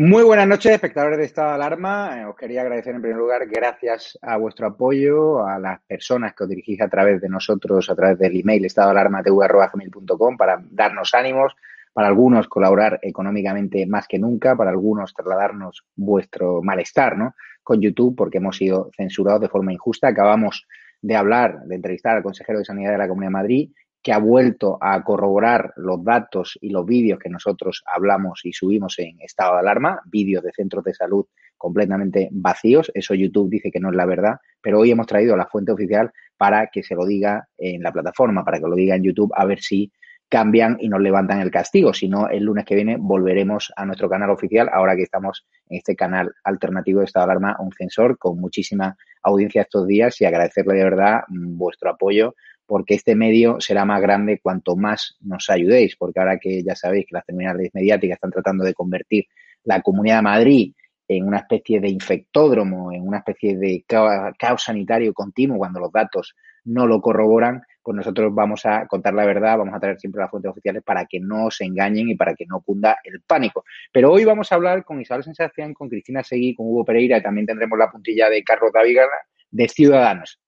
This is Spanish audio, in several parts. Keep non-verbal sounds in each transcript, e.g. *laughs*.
Muy buenas noches, espectadores de Estado de Alarma. Eh, os quería agradecer en primer lugar, gracias a vuestro apoyo, a las personas que os dirigís a través de nosotros, a través del email estadoalarmatv.com para darnos ánimos, para algunos colaborar económicamente más que nunca, para algunos trasladarnos vuestro malestar ¿no? con YouTube porque hemos sido censurados de forma injusta. Acabamos de hablar, de entrevistar al consejero de Sanidad de la Comunidad de Madrid que ha vuelto a corroborar los datos y los vídeos que nosotros hablamos y subimos en estado de alarma, vídeos de centros de salud completamente vacíos. Eso YouTube dice que no es la verdad, pero hoy hemos traído la fuente oficial para que se lo diga en la plataforma, para que lo diga en YouTube, a ver si cambian y nos levantan el castigo. Si no, el lunes que viene volveremos a nuestro canal oficial, ahora que estamos en este canal alternativo de estado de alarma, un censor con muchísima audiencia estos días y agradecerle de verdad vuestro apoyo porque este medio será más grande cuanto más nos ayudéis, porque ahora que ya sabéis que las terminales mediáticas están tratando de convertir la Comunidad de Madrid en una especie de infectódromo, en una especie de caos sanitario continuo cuando los datos no lo corroboran, pues nosotros vamos a contar la verdad, vamos a traer siempre las fuentes oficiales para que no se engañen y para que no cunda el pánico. Pero hoy vamos a hablar con Isabel Sensación, con Cristina Seguí, con Hugo Pereira y también tendremos la puntilla de Carlos David de Ciudadanos.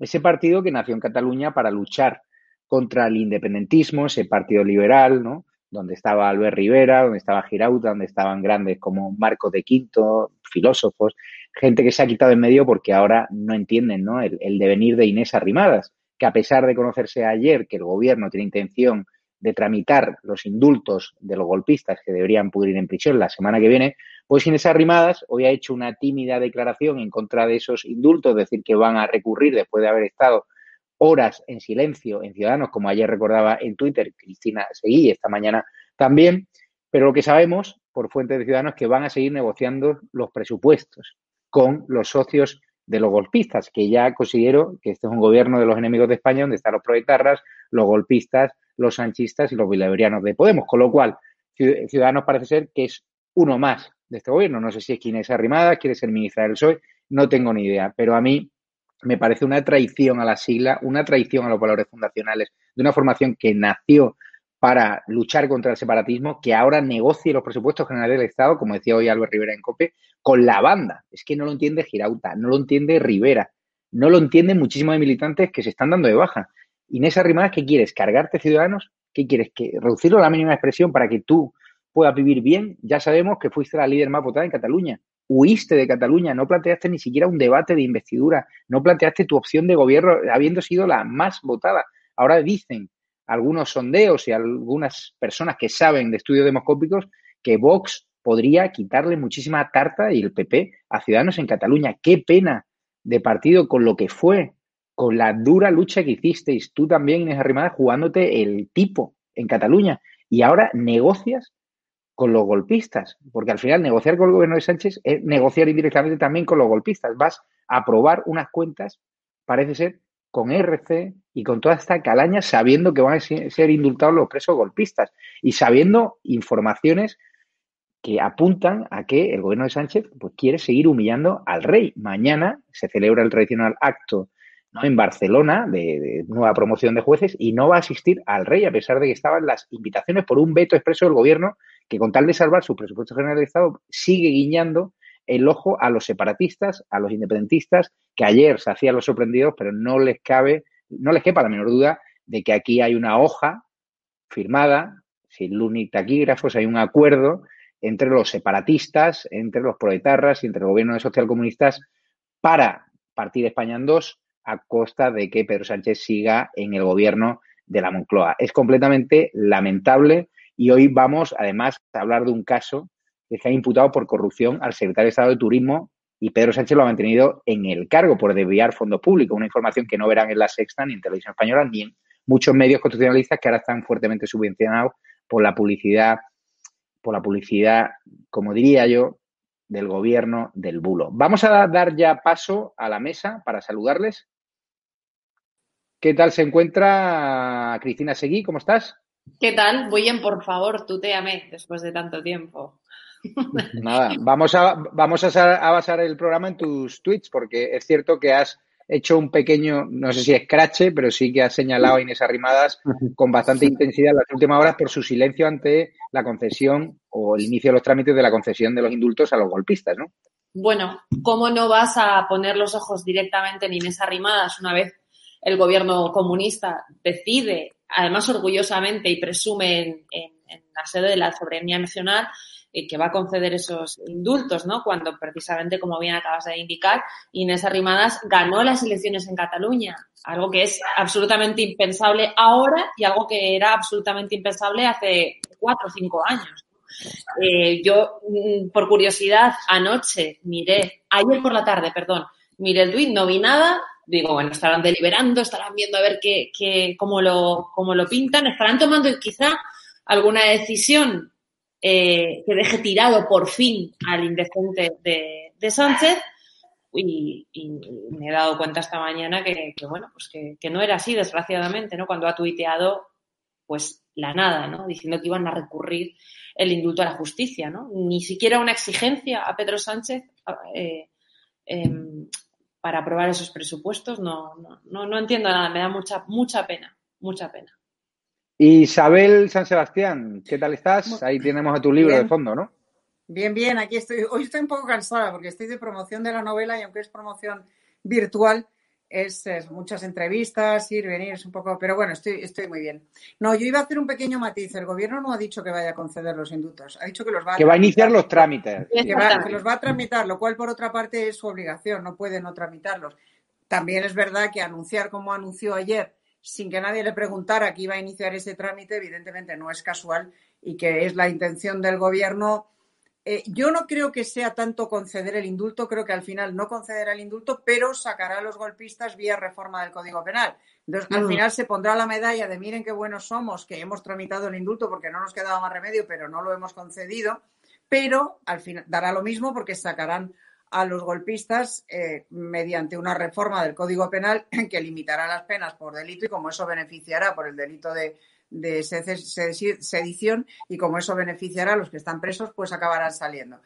Ese partido que nació en Cataluña para luchar contra el independentismo, ese partido liberal, ¿no? Donde estaba Albert Rivera, donde estaba Girauta, donde estaban grandes como Marcos de Quinto, filósofos, gente que se ha quitado en medio porque ahora no entienden, ¿no? El, el devenir de Inés Arrimadas, que a pesar de conocerse ayer que el gobierno tiene intención de tramitar los indultos de los golpistas que deberían pudrir en prisión la semana que viene, pues Inés Arrimadas hoy ha hecho una tímida declaración en contra de esos indultos, es decir, que van a recurrir después de haber estado horas en silencio en Ciudadanos, como ayer recordaba en Twitter Cristina Seguí esta mañana también, pero lo que sabemos por fuentes de Ciudadanos es que van a seguir negociando los presupuestos con los socios de los golpistas, que ya considero que este es un gobierno de los enemigos de España donde están los proetarras, los golpistas, los sanchistas y los bileberianos de Podemos, con lo cual Ciudadanos parece ser que es uno más de este gobierno. No sé si es quien es arrimada, quiere ser ministra del PSOE, no tengo ni idea, pero a mí me parece una traición a la sigla, una traición a los valores fundacionales de una formación que nació para luchar contra el separatismo, que ahora negocie los presupuestos generales del Estado, como decía hoy Álvaro Rivera en COPE, con la banda. Es que no lo entiende Girauta, no lo entiende Rivera, no lo entienden muchísimos militantes que se están dando de baja. Inés Arrimadas, ¿qué quieres? ¿Cargarte ciudadanos? ¿Qué quieres? ¿Que ¿Reducirlo a la mínima expresión para que tú puedas vivir bien? Ya sabemos que fuiste la líder más votada en Cataluña. Huiste de Cataluña, no planteaste ni siquiera un debate de investidura, no planteaste tu opción de gobierno habiendo sido la más votada. Ahora dicen algunos sondeos y algunas personas que saben de estudios demoscópicos que Vox podría quitarle muchísima tarta y el PP a Ciudadanos en Cataluña. Qué pena de partido con lo que fue con la dura lucha que hicisteis, tú también, Inés Arrimada, jugándote el tipo en Cataluña. Y ahora negocias con los golpistas, porque al final negociar con el gobierno de Sánchez es negociar indirectamente también con los golpistas. Vas a aprobar unas cuentas, parece ser, con RC y con toda esta calaña, sabiendo que van a ser indultados los presos golpistas y sabiendo informaciones que apuntan a que el gobierno de Sánchez pues, quiere seguir humillando al rey. Mañana se celebra el tradicional acto ¿no? en Barcelona de, nueva promoción de jueces y no va a asistir al rey a pesar de que estaban las invitaciones por un veto expreso del gobierno que con tal de salvar su presupuesto general de Estado sigue guiñando el ojo a los separatistas, a los independentistas, que ayer se hacían los sorprendidos, pero no les cabe, no les quepa la menor duda de que aquí hay una hoja firmada, sin luz taquígrafos, hay un acuerdo entre los separatistas, entre los proetarras y entre el gobierno de socialcomunistas para partir España en dos, a costa de que Pedro Sánchez siga en el gobierno de la Moncloa. Es completamente lamentable y hoy vamos además a hablar de un caso que se ha imputado por corrupción al secretario de Estado de Turismo y Pedro Sánchez lo ha mantenido en el cargo por desviar fondos públicos, una información que no verán en la Sexta ni en Televisión Española ni en muchos medios constitucionalistas que ahora están fuertemente subvencionados por la publicidad, por la publicidad, como diría yo, del gobierno del bulo. Vamos a dar ya paso a la mesa para saludarles. ¿Qué tal se encuentra Cristina Seguí? ¿Cómo estás? ¿Qué tal? Bien, por favor, tuteame después de tanto tiempo. *laughs* Nada, vamos a, vamos a, basar el programa en tus tweets, porque es cierto que has hecho un pequeño, no sé si es crache, pero sí que has señalado a Inés Arrimadas con bastante intensidad en las últimas horas por su silencio ante la concesión o el inicio de los trámites de la concesión de los indultos a los golpistas, ¿no? Bueno, ¿cómo no vas a poner los ojos directamente en Inés Arrimadas una vez el gobierno comunista decide, además orgullosamente y presume en, la sede de la soberanía nacional, eh, que va a conceder esos indultos, ¿no? Cuando precisamente, como bien acabas de indicar, Inés Arrimadas ganó las elecciones en Cataluña, algo que es absolutamente impensable ahora y algo que era absolutamente impensable hace cuatro o cinco años. Eh, yo, mm, por curiosidad, anoche miré, ayer por la tarde, perdón, miré el tweet, no vi nada, digo, bueno, estarán deliberando, estarán viendo a ver qué, qué, cómo, lo, cómo lo pintan, estarán tomando quizá alguna decisión eh, que deje tirado por fin al indecente de, de Sánchez. Y, me he dado cuenta esta mañana que, bueno, pues que, no era así, desgraciadamente, ¿no? Cuando ha tuiteado, pues la nada, ¿no? Diciendo que iban a recurrir el indulto a la justicia, ¿no? Ni siquiera una exigencia a Pedro Sánchez eh, eh, para aprobar esos presupuestos, no, no, no, entiendo nada, me da mucha, mucha pena, mucha pena. Isabel San Sebastián, ¿qué tal estás? Ahí tenemos a tu libro bien. de fondo, ¿no? Bien, bien, aquí estoy. Hoy estoy un poco cansada porque estoy de promoción de la novela y aunque es promoción virtual, es, es, muchas entrevistas, ir, venir, es un poco, pero bueno, estoy, estoy muy bien. No, yo iba a hacer un pequeño matiz. El gobierno no ha dicho que vaya a conceder los indultos, ha dicho que los va a que va a iniciar los trámites. Que, va, que los va a tramitar, lo cual por otra parte es su obligación, no puede no tramitarlos. También es verdad que anunciar como anunció ayer, sin que nadie le preguntara que iba a iniciar ese trámite, evidentemente no es casual y que es la intención del gobierno eh, yo no creo que sea tanto conceder el indulto, creo que al final no concederá el indulto, pero sacará a los golpistas vía reforma del Código Penal. Entonces, al final se pondrá la medalla de miren qué buenos somos, que hemos tramitado el indulto porque no nos quedaba más remedio, pero no lo hemos concedido, pero al final dará lo mismo porque sacarán a los golpistas eh, mediante una reforma del Código Penal *clears throat* que limitará las penas por delito y como eso beneficiará por el delito de de sedición y como eso beneficiará a los que están presos, pues acabarán saliendo.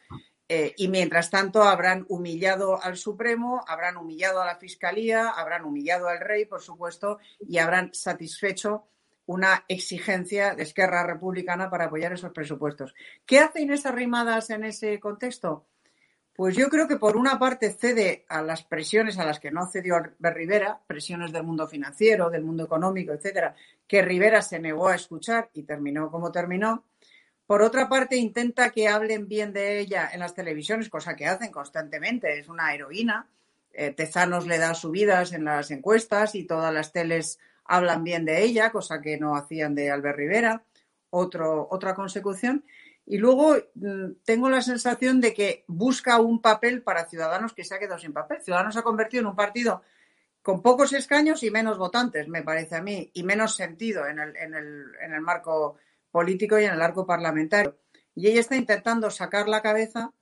Eh, y mientras tanto habrán humillado al Supremo, habrán humillado a la Fiscalía, habrán humillado al Rey, por supuesto, y habrán satisfecho una exigencia de Esquerra Republicana para apoyar esos presupuestos. ¿Qué hacen esas rimadas en ese contexto? Pues yo creo que por una parte cede a las presiones a las que no cedió Rivera, presiones del mundo financiero, del mundo económico, etcétera, que Rivera se negó a escuchar y terminó como terminó. Por otra parte, intenta que hablen bien de ella en las televisiones, cosa que hacen constantemente. Es una heroína. Eh, Tezanos le da subidas en las encuestas y todas las teles hablan bien de ella, cosa que no hacían de Albert Rivera. Otro, otra consecución. Y luego mm, tengo la sensación de que busca un papel para Ciudadanos que se ha quedado sin papel. Ciudadanos se ha convertido en un partido con pocos escaños y menos votantes, me parece a mí, y menos sentido en el, en el, en el marco político y en el arco parlamentario. Y ella está intentando sacar la cabeza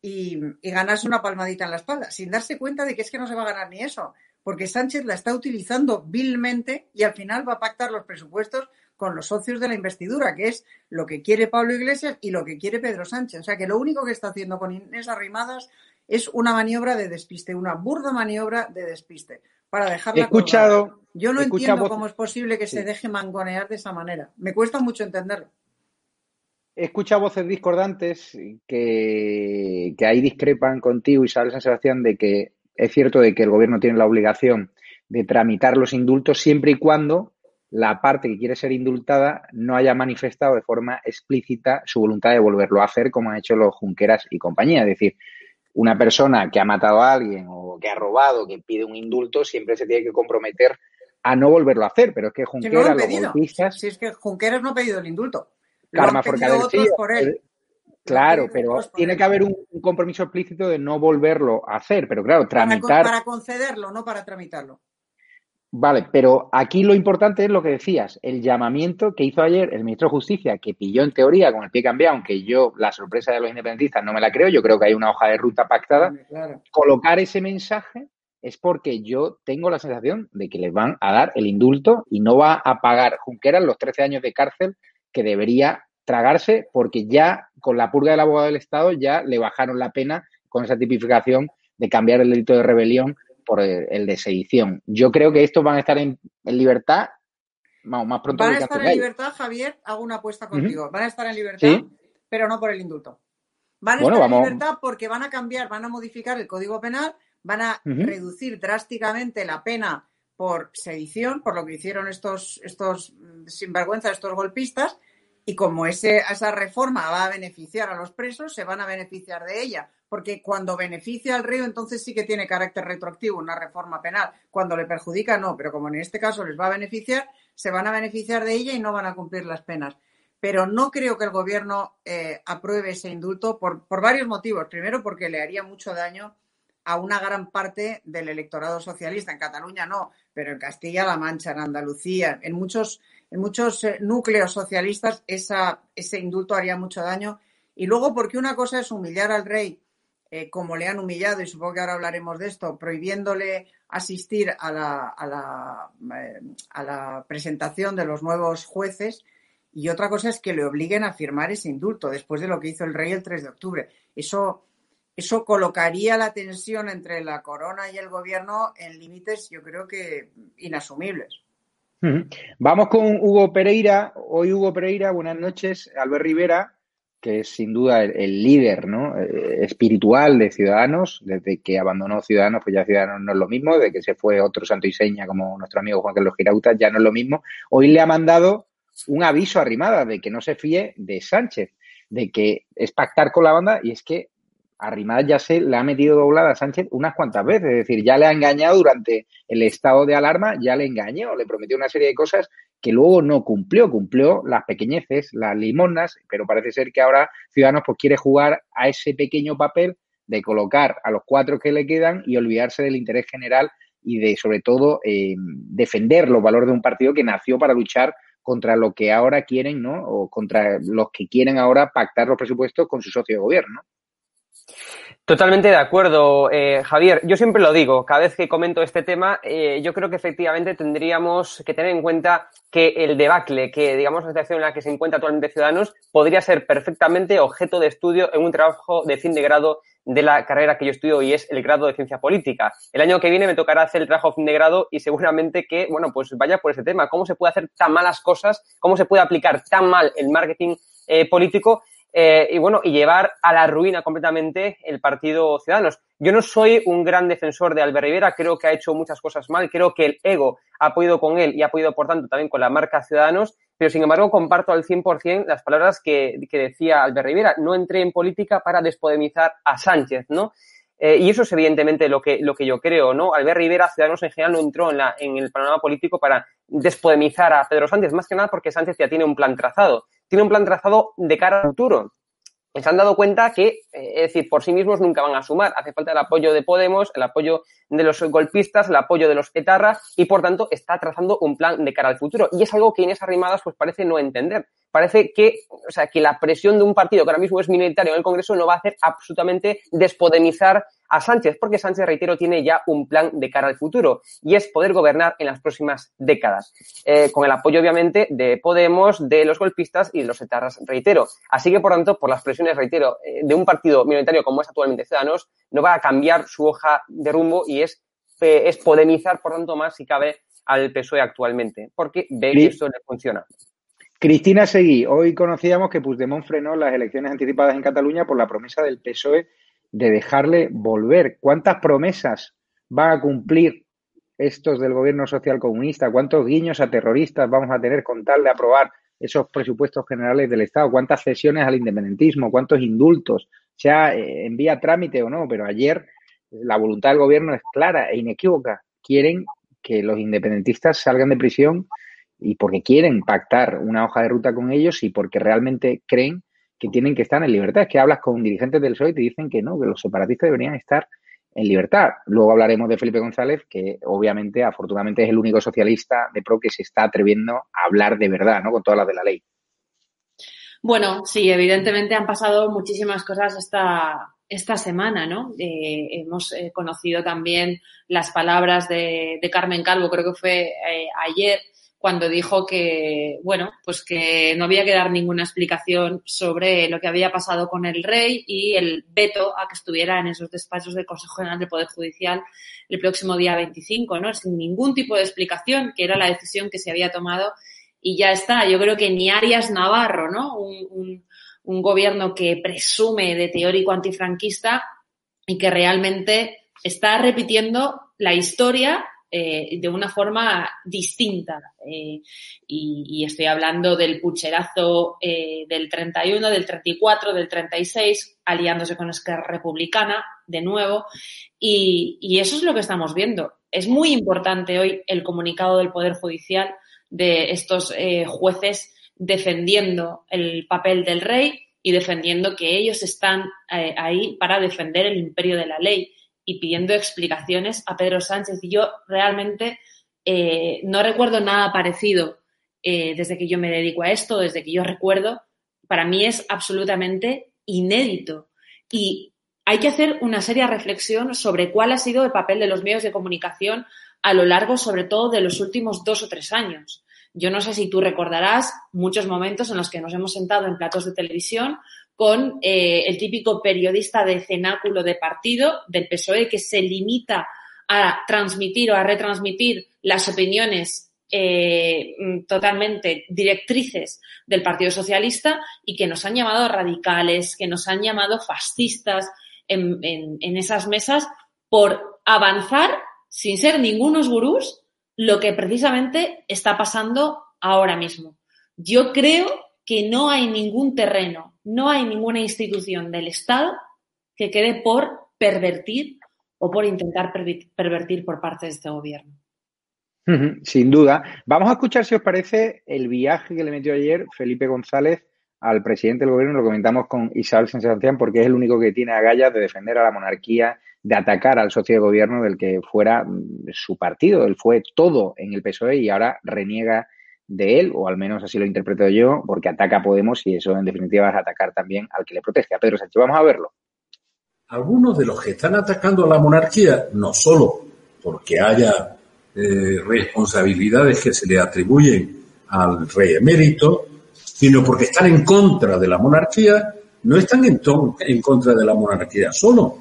y, y, ganarse una palmadita en la espalda, sin darse cuenta de que es que no se va a ganar ni eso, porque Sánchez la está utilizando vilmente y al final va a pactar los presupuestos con los socios de la investidura, que es lo que quiere Pablo Iglesias y lo que quiere Pedro Sánchez. O sea que lo único que está haciendo con Inés Arrimadas es una maniobra de despiste, una burda maniobra de despiste, para dejarla he escuchado, colgada. Yo no entiendo cómo es posible que sí. se deje mangonear de esa manera. Me cuesta mucho entenderlo. He escuchado voces discordantes que, que ahí discrepan contigo, Isabel San Sebastián, de que es cierto de que el gobierno tiene la obligación de tramitar los indultos siempre y cuando la parte que quiere ser indultada no haya manifestado de forma explícita su voluntad de volverlo a hacer, como han hecho los Junqueras y compañía. Es decir, una persona que ha matado a alguien o que ha robado, que pide un indulto, siempre se tiene que comprometer a no volverlo a hacer. Pero es que Junqueras, no los golpistas... Si es que Junqueras no ha pedido el indulto. Karma Forcadell por él. Claro, pero tiene que haber un, un, compromiso explícito de no volverlo a hacer. Pero claro, tramitar... Para, para concederlo, no para tramitarlo. Vale, pero aquí lo importante es lo que decías, el llamamiento que hizo ayer el ministro de Justicia, que pilló en teoría con el pie cambiado, aunque yo la sorpresa de los independentistas no me la creo, yo creo que hay una hoja de ruta pactada. Claro. Colocar ese mensaje es porque yo tengo la sensación de que les van a dar el indulto y no va a pagar Junqueras los 13 años de cárcel que debería tragarse porque ya con la purga del abogado del Estado ya le bajaron la pena con esa tipificación de cambiar el delito de rebelión por el de sedición. Yo creo que estos van a estar en, en libertad vamos, más pronto Van a estar en hay. libertad, Javier, hago una apuesta contigo. Uh -huh. Van a estar en libertad ¿Sí? pero no por el indulto. Van a estar en libertad porque van a cambiar, van a modificar el Código Penal, van a reducir drásticamente la pena por sedición, por lo que hicieron estos, estos mm, sinvergüenzas, estos golpistas, y como ese, esa reforma va a beneficiar a los presos, se van a beneficiar de ella. Porque cuando beneficia al río, entonces sí que tiene carácter retroactivo una reforma penal. Cuando le perjudica, no. Pero como en este caso les va a beneficiar, se van a beneficiar de ella y no van a cumplir las penas. Pero no creo que el gobierno eh, apruebe ese indulto por, por varios motivos. Primero, porque le haría mucho daño a una gran parte del electorado socialista. En Cataluña no, pero en Castilla-La Mancha, en Andalucía, en muchos en muchos eh, núcleos socialistas ese indulto haría mucho daño. Y luego, porque una cosa es humillar al rey, eh, como le han humillado, y supongo que ahora hablaremos de esto, prohibiéndole asistir a la, a la, eh, a la presentación de los nuevos jueces, y otra cosa es que le obliguen a firmar ese indulto después de lo que hizo el rey el 3 de octubre. Eso, eso colocaría la tensión entre la corona y el gobierno en límites, yo creo que inasumibles. Vamos con Hugo Pereira. Hoy Hugo Pereira, buenas noches. Albert Rivera, que es sin duda el, líder ¿no? Eh, espiritual de Ciudadanos, desde que abandonó Ciudadanos, pues ya Ciudadanos no es lo mismo, desde que se fue otro santo y seña como nuestro amigo Juan Carlos Girauta, ya no es lo mismo. Hoy le ha mandado un aviso arrimada de que no se fíe de Sánchez, de que es pactar con la banda y es que Arrimadas ya se le ha metido doblada a Sánchez unas cuantas veces, es decir, ya le ha engañado durante el estado de alarma, ya le engañó, le prometió una serie de cosas que luego no cumplió, cumplió las pequeñeces, las limonas, pero parece ser que ahora Ciudadanos pues quiere jugar a ese pequeño papel de colocar a los cuatro que le quedan y olvidarse del interés general y de, sobre todo, eh, defender los valores de un partido que nació para luchar contra lo que ahora quieren, ¿no? O contra los que quieren ahora pactar los presupuestos con su socio de gobierno. Totalmente de acuerdo, eh, Javier. Yo siempre lo digo, cada vez que comento este tema, eh, yo creo que efectivamente tendríamos que tener en cuenta que el debacle, que digamos la situación en la que se encuentra actualmente Ciudadanos, podría ser perfectamente objeto de estudio en un trabajo de fin de grado de la carrera que yo estudio y es el grado de ciencia política. El año que viene me tocará hacer el trabajo de fin de grado y seguramente que, bueno, pues vaya por ese tema. ¿Cómo se puede hacer tan malas cosas? ¿Cómo se puede aplicar tan mal el marketing eh, político eh, y bueno, y llevar a la ruina completamente el partido Ciudadanos. Yo no soy un gran defensor de Albert Rivera, creo que ha hecho muchas cosas mal, creo que el ego ha podido con él y ha podido, por tanto, también con la marca Ciudadanos, pero sin embargo comparto al 100% las palabras que, que decía Albert Rivera. No entré en política para despodemizar a Sánchez, ¿no? Eh, y eso es evidentemente lo que, lo que yo creo, ¿no? Albert Rivera, Ciudadanos en general, no entró en, la, en el panorama político para despodemizar a Pedro Sánchez, más que nada porque Sánchez ya tiene un plan trazado tiene un plan trazado de cara al futuro. Se han dado cuenta que, eh, es decir, por sí mismos nunca van a sumar. Hace falta el apoyo de Podemos, el apoyo de los golpistas, el apoyo de los etarras y, por tanto, está trazando un plan de cara al futuro. Y es algo que Inés Arrimadas pues parece no entender. Parece que, o sea, que la presión de un partido que ahora mismo es minoritario en el Congreso no va a hacer absolutamente despodemizar a Sánchez, porque Sánchez, reitero, tiene ya un plan de cara al futuro y es poder gobernar en las próximas décadas, eh, con el apoyo, obviamente, de Podemos, de los golpistas y de los etarras, reitero. Así que, por tanto, por las presiones, reitero, eh, de un partido minoritario como es actualmente Ciudadanos, no va a cambiar su hoja de rumbo y es, eh, es podemizar, por tanto, más si cabe al PSOE actualmente, porque ve que esto le funciona. Cristina Seguí, hoy conocíamos que Puigdemont frenó las elecciones anticipadas en Cataluña por la promesa del PSOE de dejarle volver. ¿Cuántas promesas van a cumplir estos del gobierno social comunista? ¿Cuántos guiños a terroristas vamos a tener con tal de aprobar esos presupuestos generales del Estado? ¿Cuántas cesiones al independentismo? ¿Cuántos indultos? Sea eh, en vía trámite o no, pero ayer la voluntad del gobierno es clara e inequívoca. Quieren que los independentistas salgan de prisión y porque quieren pactar una hoja de ruta con ellos y porque realmente creen que tienen que estar en libertad. Es que hablas con dirigentes del PSOE y te dicen que no, que los separatistas deberían estar en libertad. Luego hablaremos de Felipe González, que obviamente, afortunadamente, es el único socialista de PRO que se está atreviendo a hablar de verdad, ¿no? Con todas las de la ley. Bueno, sí, evidentemente han pasado muchísimas cosas esta, esta semana, ¿no? Eh, hemos eh, conocido también las palabras de, Carmen Calvo, creo que fue eh, ayer, cuando dijo que, bueno, pues que no había que dar ninguna explicación sobre lo que había pasado con el rey y el veto a que estuviera en esos despachos del Consejo General del Poder Judicial el próximo día 25, ¿no? Sin ningún tipo de explicación, que era la decisión que se había tomado y ya está. Yo creo que ni Arias Navarro, ¿no? Un, gobierno que presume de teórico antifranquista y que realmente está repitiendo la historia eh, de una forma distinta. Eh, y, estoy hablando del pucherazo eh, del 31, del 34, del 36, aliándose con Esquerra Republicana de nuevo. Y eso es lo que estamos viendo. Es muy importante hoy el comunicado del Poder Judicial de estos jueces defendiendo el papel del rey y defendiendo que ellos están ahí para defender el imperio de la ley y pidiendo explicaciones a Pedro Sánchez. Y yo realmente eh, no recuerdo nada parecido eh, desde que yo me dedico a esto, desde que yo recuerdo. Para mí es absolutamente inédito. Y hay que hacer una seria reflexión sobre cuál ha sido el papel de los medios de comunicación a lo largo, sobre todo, de los últimos dos o tres años. Yo no sé si tú recordarás muchos momentos en los que nos hemos sentado en platos de televisión con eh, el típico periodista de cenáculo de partido del PSOE que se limita a transmitir o a retransmitir las opiniones eh, totalmente directrices del Partido Socialista y que nos han llamado radicales, que nos han llamado fascistas en esas mesas por avanzar sin ser ningunos gurús lo que precisamente está pasando ahora mismo. Yo creo que no hay ningún terreno no hay ninguna institución del Estado que quede por pervertir o por intentar pervertir por parte de este gobierno. Sin duda. Vamos a escuchar, si os parece, el viaje que le metió ayer Felipe González al presidente del gobierno. Lo comentamos con Isabel Sánchez porque es el único que tiene agallas de defender a la monarquía, de atacar al socio de gobierno del que fuera mm, su partido. Él fue todo en el PSOE y ahora reniega de él, o al menos así lo interpreto yo, porque ataca a Podemos y eso en definitiva es atacar también al que le protege, a Pedro Sánchez. Vamos a verlo. Algunos de los que están atacando a la monarquía, no solo porque haya eh, responsabilidades que se le atribuyen al rey emérito, sino porque están en contra de la monarquía, no están en, en contra de la monarquía solo.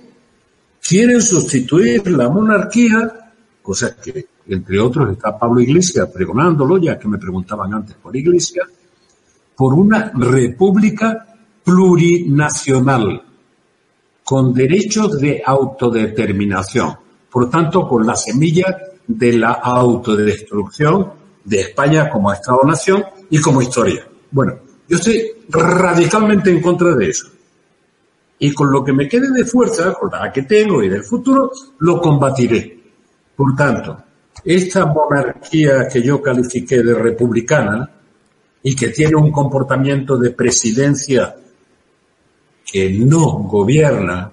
Quieren sustituir la monarquía, cosa que entre otros está Pablo Iglesias pregonándolo, ya que me preguntaban antes por Iglesias, por una república plurinacional, con derechos de autodeterminación, por tanto, con la semilla de la autodestrucción de España como Estado-nación y como historia. Bueno, yo estoy radicalmente en contra de eso. Y con lo que me quede de fuerza, con la que tengo y del futuro, lo combatiré. Por tanto, esta monarquía que yo califiqué de republicana y que tiene un comportamiento de presidencia que no gobierna,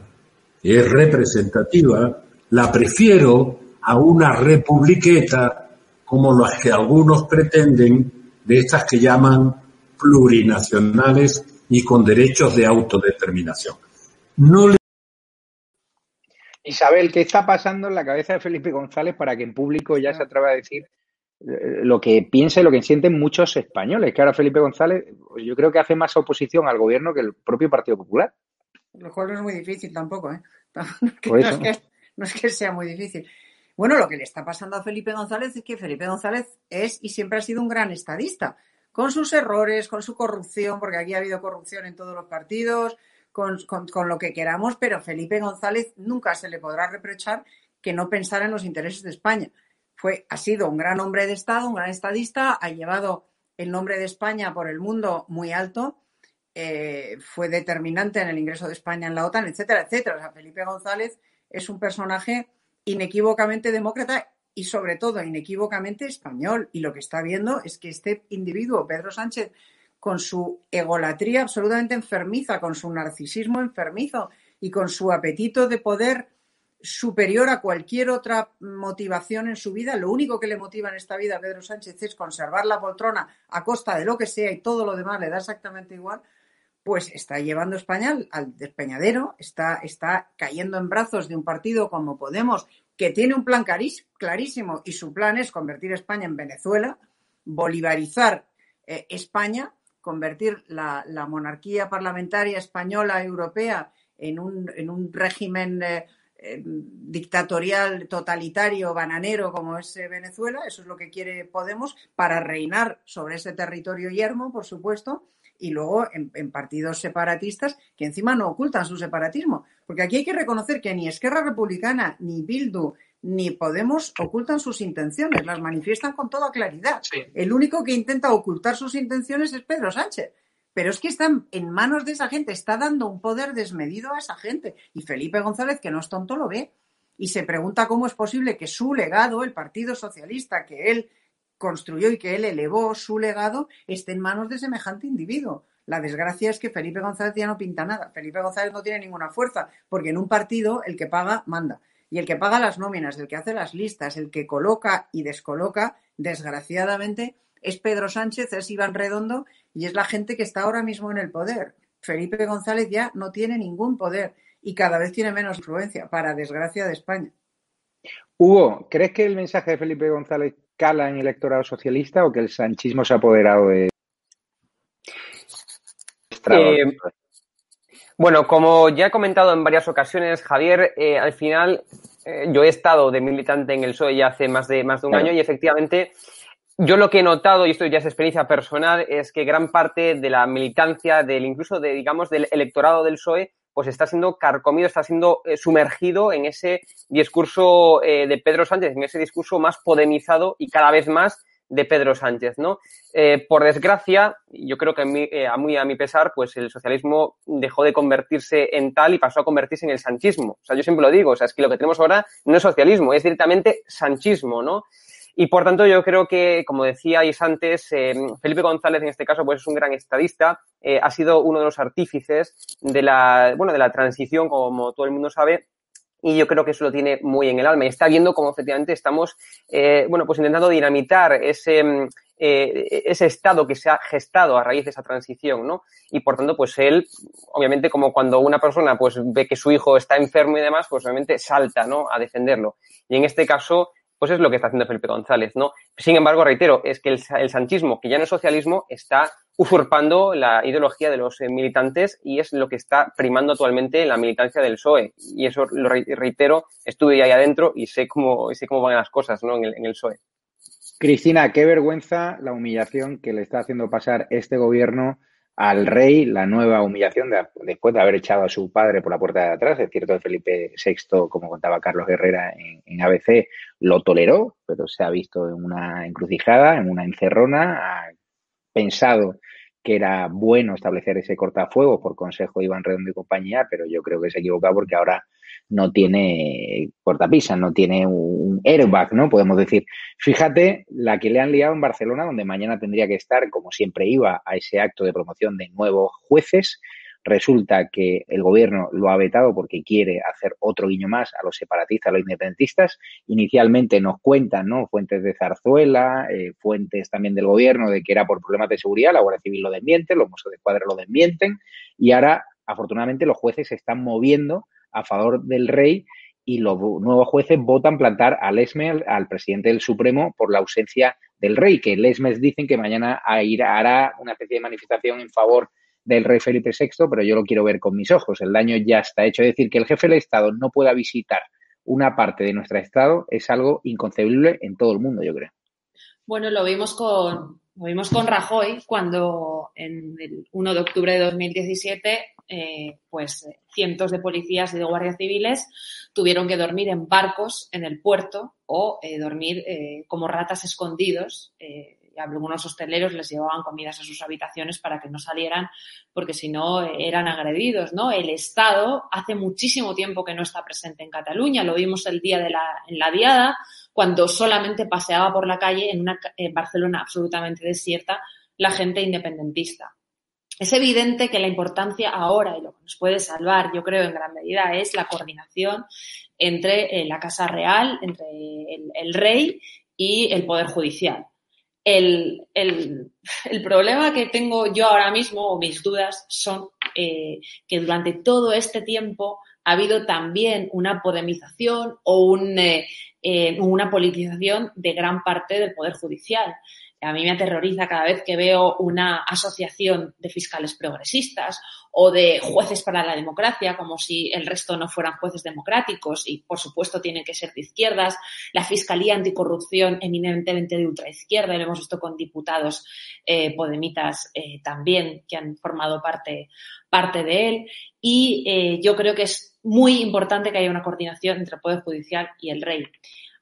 que es representativa, la prefiero a una republiqueta como las que algunos pretenden, de estas que llaman plurinacionales y con derechos de autodeterminación. No Isabel, ¿qué está pasando en la cabeza de Felipe González para que en público ya se atreva a decir eh, lo que piensa y lo que sienten muchos españoles? Que ahora Felipe González, yo creo que hace más oposición al gobierno que el propio Partido Popular. Lo cual no es muy difícil tampoco, ¿eh? No es, que, sea muy difícil. Bueno, lo que le está pasando a Felipe González es que Felipe González es y siempre ha sido un gran estadista, con sus errores, con su corrupción, porque aquí ha habido corrupción en todos los partidos, con, lo que queramos, pero Felipe González nunca se le podrá reprochar que no pensara en los intereses de España. Fue, ha sido un gran hombre de Estado, un gran estadista, ha llevado el nombre de España por el mundo muy alto, eh, fue determinante en el ingreso de España en la OTAN, etcétera, etcétera. O sea, Felipe González es un personaje inequívocamente demócrata y sobre todo inequívocamente español. Y lo que está viendo es que este individuo, Pedro Sánchez, con su egolatría absolutamente enfermiza, con su narcisismo enfermizo y con su apetito de poder superior a cualquier otra motivación en su vida. Lo único que le motiva en esta vida a Pedro Sánchez es conservar la poltrona a costa de lo que sea y todo lo demás le da exactamente igual, pues está llevando España al, despeñadero, está, está cayendo en brazos de un partido como Podemos, que tiene un plan clarísimo y su plan es convertir España en Venezuela, bolivarizar eh, España convertir la, monarquía parlamentaria española europea en un, en un régimen eh, eh, dictatorial, totalitario, bananero como es eh, Venezuela. Eso es lo que quiere Podemos para reinar sobre ese territorio yermo, por supuesto, y luego en, partidos separatistas que encima no ocultan su separatismo. Porque aquí hay que reconocer que ni Esquerra Republicana, ni Bildu, ni Podemos ocultan sus intenciones, las manifiestan con toda claridad. El único que intenta ocultar sus intenciones es Pedro Sánchez. Pero es que están en manos de esa gente, está dando un poder desmedido a esa gente. Y Felipe González, que no es tonto, lo ve. Y se pregunta cómo es posible que su legado, el Partido Socialista, que él construyó y que él elevó su legado esté en manos de semejante individuo. La desgracia es que Felipe González ya no pinta nada. Felipe González no tiene ninguna fuerza, porque en un partido el que paga manda. Y el que paga las nóminas, el que hace las listas, el que coloca y descoloca, desgraciadamente, es Pedro Sánchez, es Iván Redondo y es la gente que está ahora mismo en el poder. Felipe González ya no tiene ningún poder y cada vez tiene menos influencia, para desgracia de España. Hugo, ¿crees que el mensaje de Felipe González cala en el electorado socialista o que el sanchismo se ha apoderado de... Eh, bueno, como ya he comentado en varias ocasiones, Javier, eh, al final eh, yo he estado de militante en el PSOE ya hace más de, más de un año y efectivamente yo lo que he notado, y esto ya es experiencia personal, es que gran parte de la militancia, del incluso de, digamos, del electorado del PSOE, pues está siendo carcomido, está siendo eh, sumergido en ese discurso eh, de Pedro Sánchez, en ese discurso más podemizado y cada vez más de Pedro Sánchez, ¿no? Eh, por desgracia, yo creo que a, muy a mi pesar, pues el socialismo dejó de convertirse en tal y pasó a convertirse en el sanchismo. O sea, yo siempre lo digo, o sea, es que lo que tenemos ahora no es socialismo, es directamente sanchismo, ¿no? Y por tanto, yo creo que, como decíais antes, eh, Felipe González, en este caso, pues es un gran estadista, eh, ha sido uno de los artífices de la, bueno, de la transición, como todo el mundo sabe, y yo creo que eso lo tiene muy en el alma. Y está viendo cómo efectivamente estamos, eh, bueno, pues intentando dinamitar ese, ese estado que se ha gestado a raíz de esa transición, ¿no? Y por tanto, pues él, obviamente, como cuando una persona pues ve que su hijo está enfermo y demás, pues obviamente salta, ¿no? A defenderlo. Y en este caso, pues es lo que está haciendo Felipe González, ¿no? Sin embargo, reitero, es que el, sanchismo, que ya no es socialismo, está usurpando la ideología de los eh, militantes y es lo que está primando actualmente la militancia del PSOE. Y eso lo reitero, estuve ahí adentro y sé cómo, sé cómo van las cosas ¿no? en, el, en el PSOE. Cristina, qué vergüenza la humillación que le está haciendo pasar este gobierno al rey la nueva humillación después de haber echado a su padre por la puerta de atrás. Es cierto que Felipe VI, como contaba Carlos Herrera en, ABC, lo toleró, pero se ha visto en una encrucijada, en una encerrona, ha pensado que era bueno establecer ese cortafuego por consejo de Iván Redondo y compañía, pero yo creo que se ha equivocado porque ahora no tiene cortapisas, no tiene un airbag, ¿no? Podemos decir. Fíjate la que le han liado en Barcelona, donde mañana tendría que estar, como siempre iba, a ese acto de promoción de nuevos jueces. Resulta que el gobierno lo ha vetado porque quiere hacer otro guiño más a los separatistas, a los independentistas. Inicialmente nos cuentan, ¿no? Fuentes de Zarzuela, eh, fuentes también del gobierno de que era por problemas de seguridad, la Guardia Civil lo desmiente, los Mossos de Cuadra lo desmienten y ahora, afortunadamente, los jueces se están moviendo a favor del rey y los nuevos jueces votan plantar al ESME, al, presidente del Supremo, por la ausencia del rey, que el ESME dicen que mañana hará una especie de manifestación en favor del rey Felipe VI, pero yo lo quiero ver con mis ojos. El daño ya está hecho. Es decir, que el jefe del Estado no pueda visitar una parte de nuestro Estado es algo inconcebible en todo el mundo, yo creo. Bueno, lo vimos con, lo vimos con Rajoy cuando en el 1 de octubre de 2017 eh, pues cientos de policías y de guardias civiles tuvieron que dormir en barcos en el puerto o eh, dormir eh, como ratas escondidos. Algunos hosteleros les llevaban comidas a sus habitaciones para que no salieran porque si no eran agredidos, ¿no? El Estado hace muchísimo tiempo que no está presente en Cataluña. Lo vimos el día de la, en la diada cuando solamente paseaba por la calle en una en Barcelona absolutamente desierta la gente independentista. Es evidente que la importancia ahora y lo que nos puede salvar, yo creo, en gran medida, es la coordinación entre eh, la Casa Real, entre el, rey y el Poder Judicial. El, problema que tengo yo ahora mismo, o mis dudas, son eh, que durante todo este tiempo ha habido también una podemización o eh, eh, una politización de gran parte del Poder Judicial. A mí me aterroriza cada vez que veo una asociación de fiscales progresistas o de jueces para la democracia, como si el resto no fueran jueces democráticos y, por supuesto, tienen que ser de izquierdas. La Fiscalía Anticorrupción eminentemente de ultraizquierda, lo hemos visto con diputados eh, podemitas eh, también que han formado parte, parte de él. Y eh, yo creo que es muy importante que haya una coordinación entre el Poder Judicial y el Rey.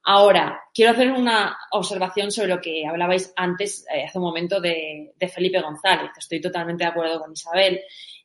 Ahora, quiero hacer una observación sobre lo que hablabais antes, eh, hace un momento, de, Felipe González. Estoy totalmente de acuerdo con Isabel.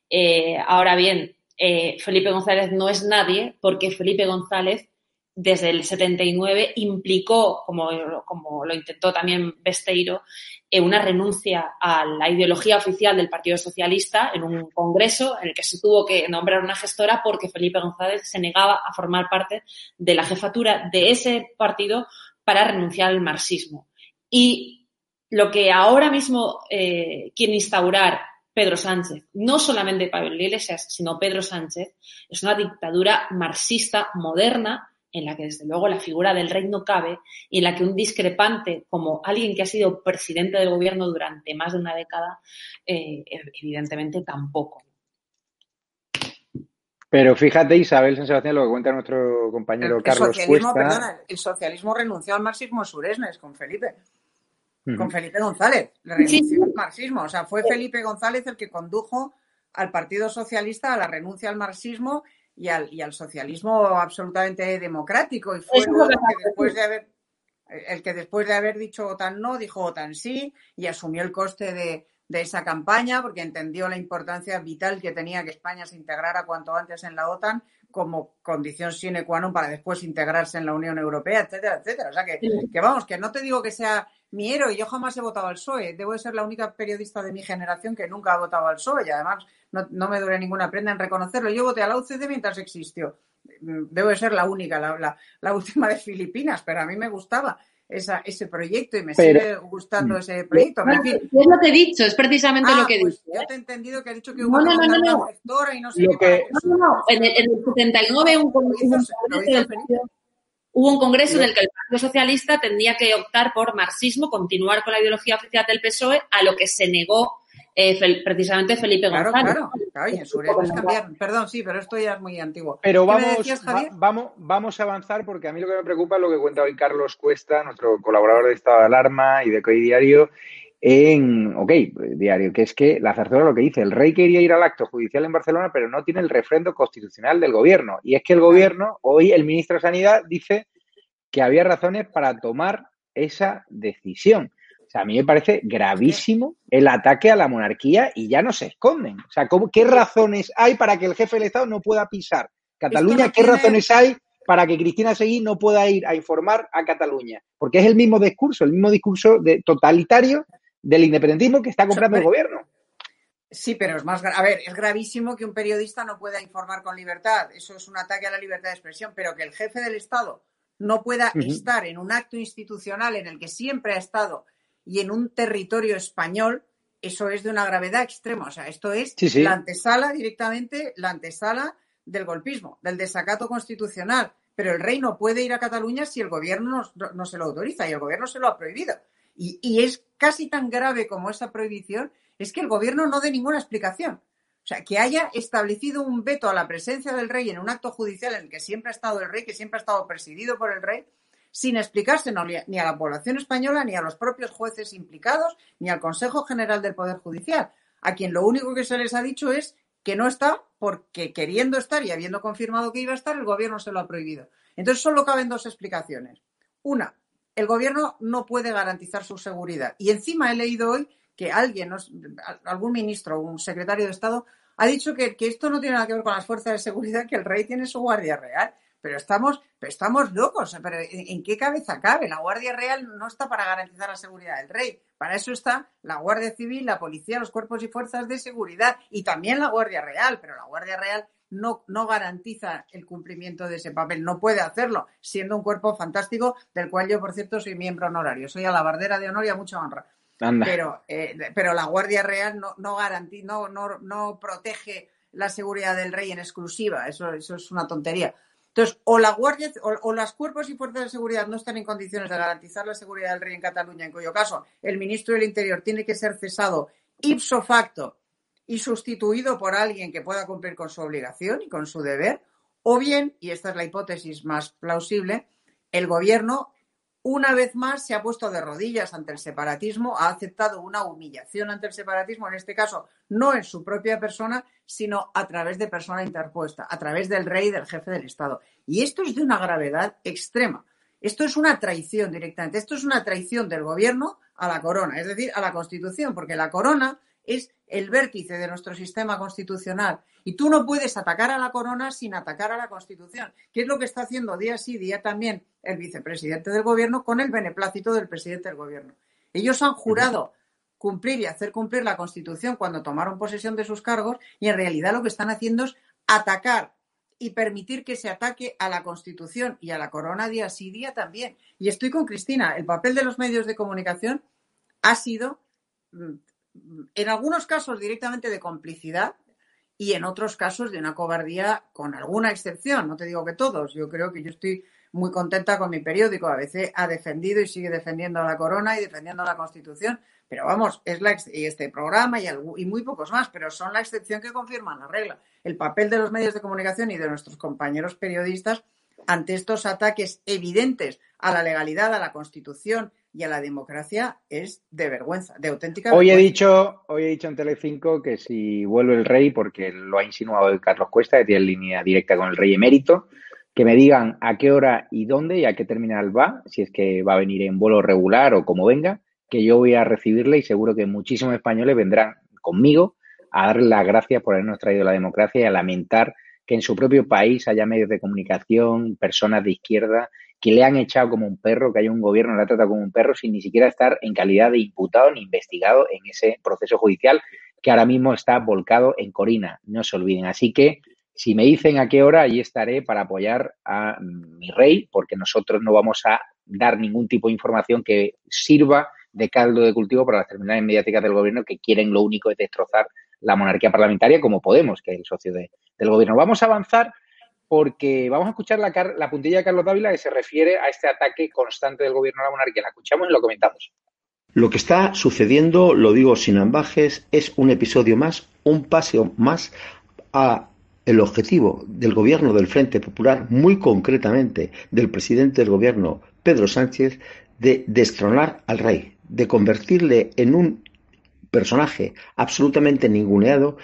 Eh, ahora bien, eh, Felipe González no es nadie porque Felipe González desde el 79 implicó, como, como lo intentó también Besteiro, eh, una renuncia a la ideología oficial del Partido Socialista en un congreso en el que se tuvo que nombrar una gestora porque Felipe González se negaba a formar parte de la jefatura de ese partido para renunciar al marxismo. Y lo que ahora mismo eh, quiere instaurar Pedro Sánchez, no solamente Pablo Iglesias, sino Pedro Sánchez, es una dictadura marxista moderna en la que desde luego la figura del rey no cabe y en la que un discrepante como alguien que ha sido presidente del gobierno durante más de una década, eh, evidentemente tampoco. Pero fíjate, Isabel San Sebastián, lo que cuenta nuestro compañero el, Carlos socialismo, Perdona, el socialismo renunció al marxismo suresnes con Felipe. Con Felipe González. Renunció al marxismo. O sea, fue Felipe González el que condujo al Partido Socialista a la renuncia al marxismo y al, y al socialismo absolutamente democrático. Y fue el que después de haber el que después de haber dicho OTAN no, dijo OTAN sí y asumió el coste de, de, esa campaña porque entendió la importancia vital que tenía que España se integrara cuanto antes en la OTAN como condición sine qua non para después integrarse en la Unión Europea, etcétera, etcétera. O sea que, que vamos, que no te digo que sea mi héroe, yo jamás he votado al PSOE, debo de ser la única periodista de mi generación que nunca ha votado al PSOE y además no, me duele ninguna prenda en reconocerlo. Yo voté a la UCD mientras existió. Debo de ser la única, la, última de Filipinas, pero a mí me gustaba esa, ese proyecto y me sigue gustando ese proyecto. es lo que he dicho, es precisamente lo que he pues dicho. Yo te he entendido que ha dicho que hubo no, no, no, no. y no sé qué. No, no, en el, 79 un, hubo un congreso en el que el Partido Socialista tendría que optar por marxismo, continuar con la ideología oficial del PSOE, a lo que se negó eh, precisamente Felipe González. Claro, claro. Perdón, sí, pero esto ya es muy antiguo. Pero vamos, vamos, vamos a avanzar porque a mí lo que me preocupa es lo que cuenta hoy Carlos Cuesta, nuestro colaborador de Estado de Alarma y de COI Diario, en, ok, diario, que es que la Zarzuela lo que dice, el rey quería ir al acto judicial en Barcelona, pero no tiene el refrendo constitucional del gobierno. Y es que el gobierno, hoy el ministro de Sanidad dice que había razones para tomar esa decisión. O sea, a mí me parece gravísimo el ataque a la monarquía y ya no se esconden. O sea, ¿qué razones hay para que el jefe del Estado no pueda pisar Cataluña? ¿Qué razones hay para que Cristina Seguí no pueda ir a informar a Cataluña? Porque es el mismo discurso, el mismo discurso de totalitario del independentismo que está comprando el gobierno. Sí, pero es más. A ver, es gravísimo que un periodista no pueda informar con libertad. Eso es un ataque a la libertad de expresión. Pero que el jefe del Estado no pueda estar en un acto institucional en el que siempre ha estado y en un territorio español, eso es de una gravedad extrema. O sea, esto es la antesala directamente, la antesala del golpismo, del desacato constitucional. Pero el rey no puede ir a Cataluña si el gobierno no se lo autoriza y el gobierno se lo ha prohibido. Y, es casi tan grave como esa prohibición, es que el gobierno no dé ninguna explicación. O sea, que haya establecido un veto a la presencia del rey en un acto judicial en el que siempre ha estado el rey, que siempre ha estado presidido por el rey, sin explicarse ni a la población española, ni a los propios jueces implicados, ni al Consejo General del Poder Judicial, a quien lo único que se les ha dicho es que no está porque queriendo estar y habiendo confirmado que iba a estar, el gobierno se lo ha prohibido. Entonces solo caben dos explicaciones. Una, el gobierno no puede garantizar su seguridad. Y encima he leído hoy que alguien, algún ministro, un secretario de Estado, ha dicho que, esto no tiene nada que ver con las fuerzas de seguridad, que el rey tiene su guardia real. Pero estamos, estamos locos. Pero ¿en qué cabeza cabe? La Guardia Real no está para garantizar la seguridad del rey. Para eso está la Guardia Civil, la Policía, los cuerpos y fuerzas de seguridad y también la Guardia Real. Pero la Guardia Real no, no garantiza el cumplimiento de ese papel, no puede hacerlo, siendo un cuerpo fantástico, del cual yo, por cierto, soy miembro honorario. Soy a la bardera de honor y a mucha honra. Pero, eh, pero la Guardia Real no, no, garantiza, no, no, no protege la seguridad del rey en exclusiva, eso, eso es una tontería. Entonces, o la Guardia o, o los cuerpos y fuerzas de seguridad no están en condiciones de garantizar la seguridad del rey en Cataluña, en cuyo caso el ministro del Interior tiene que ser cesado ipso facto y sustituido por alguien que pueda cumplir con su obligación y con su deber, o bien, y esta es la hipótesis más plausible, el gobierno una vez más se ha puesto de rodillas ante el separatismo, ha aceptado una humillación ante el separatismo, en este caso no en su propia persona, sino a través de persona interpuesta, a través del rey, del jefe del Estado. Y esto es de una gravedad extrema. Esto es una traición directamente. Esto es una traición del gobierno a la corona, es decir, a la Constitución, porque la corona es el vértice de nuestro sistema constitucional. Y tú no puedes atacar a la corona sin atacar a la Constitución, que es lo que está haciendo día sí, día también el vicepresidente del gobierno con el beneplácito del presidente del gobierno. Ellos han jurado cumplir y hacer cumplir la Constitución cuando tomaron posesión de sus cargos y en realidad lo que están haciendo es atacar y permitir que se ataque a la Constitución y a la corona día sí día también. Y estoy con Cristina, el papel de los medios de comunicación ha sido mm, en algunos casos directamente de complicidad y en otros casos de una cobardía con alguna excepción. No te digo que todos. Yo creo que yo estoy muy contenta con mi periódico. A veces ha defendido y sigue defendiendo a la corona y defendiendo la Constitución. Pero vamos, es la y este programa y, y muy pocos más, pero son la excepción que confirman la regla. El papel de los medios de comunicación y de nuestros compañeros periodistas ante estos ataques evidentes a la legalidad, a la Constitución y a la democracia es de vergüenza, de auténtica hoy vergüenza. He dicho, hoy he dicho en Telecinco que si vuelve el rey, porque lo ha insinuado Carlos Cuesta, que tiene línea directa con el rey emérito, que me digan a qué hora y dónde y a qué terminal va, si es que va a venir en vuelo regular o como venga, que yo voy a recibirle y seguro que muchísimos españoles vendrán conmigo a darle las gracias por habernos traído la democracia y a lamentar que en su propio país haya medios de comunicación, personas de izquierda que le han echado como un perro, que hay un gobierno que la trata como un perro sin ni siquiera estar en calidad de imputado ni investigado en ese proceso judicial que ahora mismo está volcado en Corina. No se olviden. Así que si me dicen a qué hora, allí estaré para apoyar a mi rey, porque nosotros no vamos a dar ningún tipo de información que sirva de caldo de cultivo para las terminales mediáticas del gobierno que quieren lo único es destrozar la monarquía parlamentaria como Podemos, que es el socio de, del gobierno. Vamos a avanzar porque vamos a escuchar la, la, puntilla de Carlos Dávila que se refiere a este ataque constante del gobierno a la monarquía. La escuchamos y lo comentamos. Lo que está sucediendo, lo digo sin ambajes, es un episodio más, un paseo más a el objetivo del gobierno del Frente Popular, muy concretamente del presidente del gobierno, Pedro Sánchez, de destronar al rey, de convertirle en un personaje absolutamente ninguneado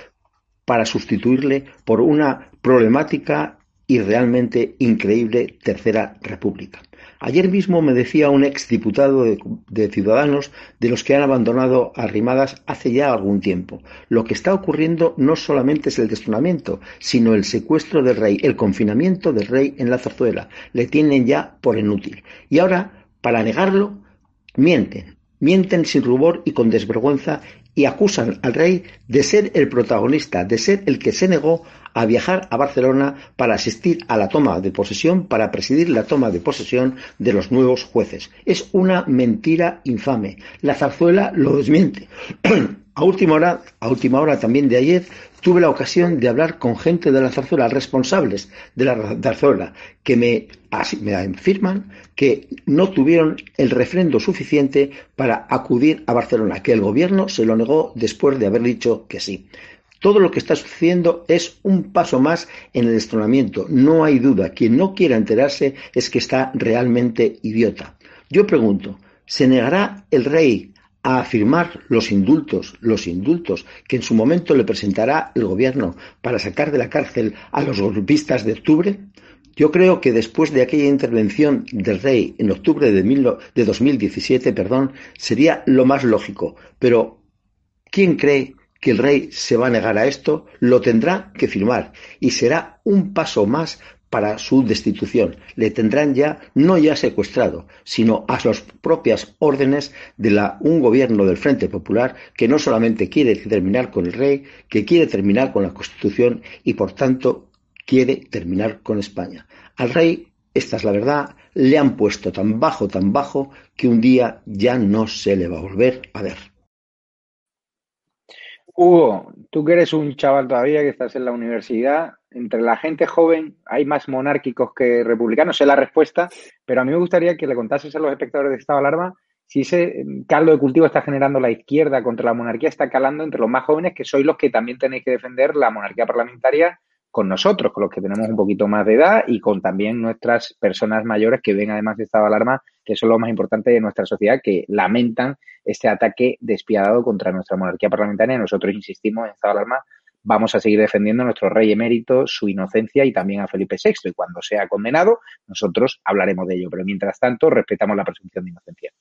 para sustituirle por una problemática y realmente increíble Tercera República. Ayer mismo me decía un exdiputado de, de Ciudadanos de los que han abandonado Arrimadas hace ya algún tiempo. Lo que está ocurriendo no solamente es el destronamiento, sino el secuestro del rey, el confinamiento del rey en la zarzuela. Le tienen ya por inútil. Y ahora, para negarlo, mienten. Mienten sin rubor y con desvergüenza y acusan al rey de ser el protagonista, de ser el que se negó a viajar a Barcelona para asistir a la toma de posesión, para presidir la toma de posesión de los nuevos jueces. Es una mentira infame. La zarzuela lo desmiente. *clears throat* a última hora, a última hora también de ayer, tuve la ocasión de hablar con gente de la zarzuela, responsables de la zarzuela, que me, me afirman que no tuvieron el refrendo suficiente para acudir a Barcelona, que el gobierno se lo negó después de haber dicho que sí. Todo lo que está sucediendo es un paso más en el destronamiento. No hay duda. Quien no quiera enterarse es que está realmente idiota. Yo pregunto, ¿se negará el rey a afirmar los indultos, los indultos que en su momento le presentará el gobierno para sacar de la cárcel a los golpistas de octubre? Yo creo que después de aquella intervención del rey en octubre de, mil, de 2017, perdón, sería lo más lógico. Pero, ¿quién cree que el rey se va a negar a esto? Lo tendrá que firmar y será un paso más para su destitución. Le tendrán ya, no ya secuestrado, sino a las propias órdenes de la, un gobierno del Frente Popular que no solamente quiere terminar con el rey, que quiere terminar con la Constitución y, por tanto, quiere terminar con España. Al rey, esta es la verdad, le han puesto tan bajo, tan bajo, que un día ya no se le va a volver a ver. Hugo, tú que eres un chaval todavía, que estás en la universidad, entre la gente joven hay más monárquicos que republicanos, sé la respuesta, pero a mí me gustaría que le contases a los espectadores de Estado de Alarma si ese mm, caldo de cultivo está generando la izquierda contra la monarquía, está calando entre los más jóvenes, que sois los que también tenéis que defender la monarquía parlamentaria con nosotros, con los que tenemos un poquito más de edad y con también nuestras personas mayores que ven además de estado de alarma, que son lo más importante de nuestra sociedad, que lamentan este ataque despiadado contra nuestra monarquía parlamentaria. Nosotros insistimos en estado de alarma, vamos a seguir defendiendo a nuestro rey emérito, su inocencia y también a Felipe VI. Y cuando sea condenado, nosotros hablaremos de ello. Pero mientras tanto, respetamos la presunción de inocencia.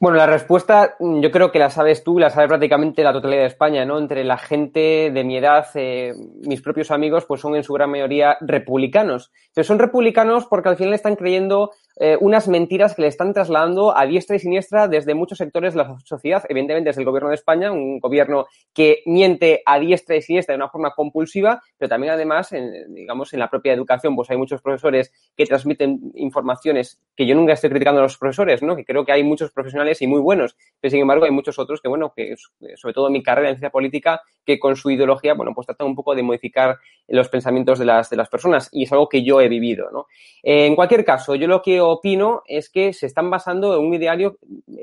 Bueno, la respuesta mm, yo creo que la sabes tú, la sabe prácticamente la totalidad de España, ¿no? Entre la gente de mi edad, eh, mis propios amigos, pues son en su gran mayoría republicanos. Pero son republicanos porque al final están creyendo eh, unas mentiras que le están trasladando a diestra y siniestra desde muchos sectores de la sociedad, evidentemente desde el gobierno de España, un gobierno que miente a diestra y siniestra de una forma compulsiva, pero también además, en, digamos, en la propia educación, pues hay muchos profesores que transmiten informaciones que yo nunca estoy criticando a los profesores, ¿no? Que creo que hay muchos profesionales y muy buenos, pero sin embargo hay muchos otros que, bueno, que sobre todo en mi carrera en ciencia política, que con su ideología, bueno, pues tratan un poco de modificar los pensamientos de las, de las personas y es algo que yo he vivido, ¿no? en cualquier caso, yo lo que opino es que se están basando en un ideario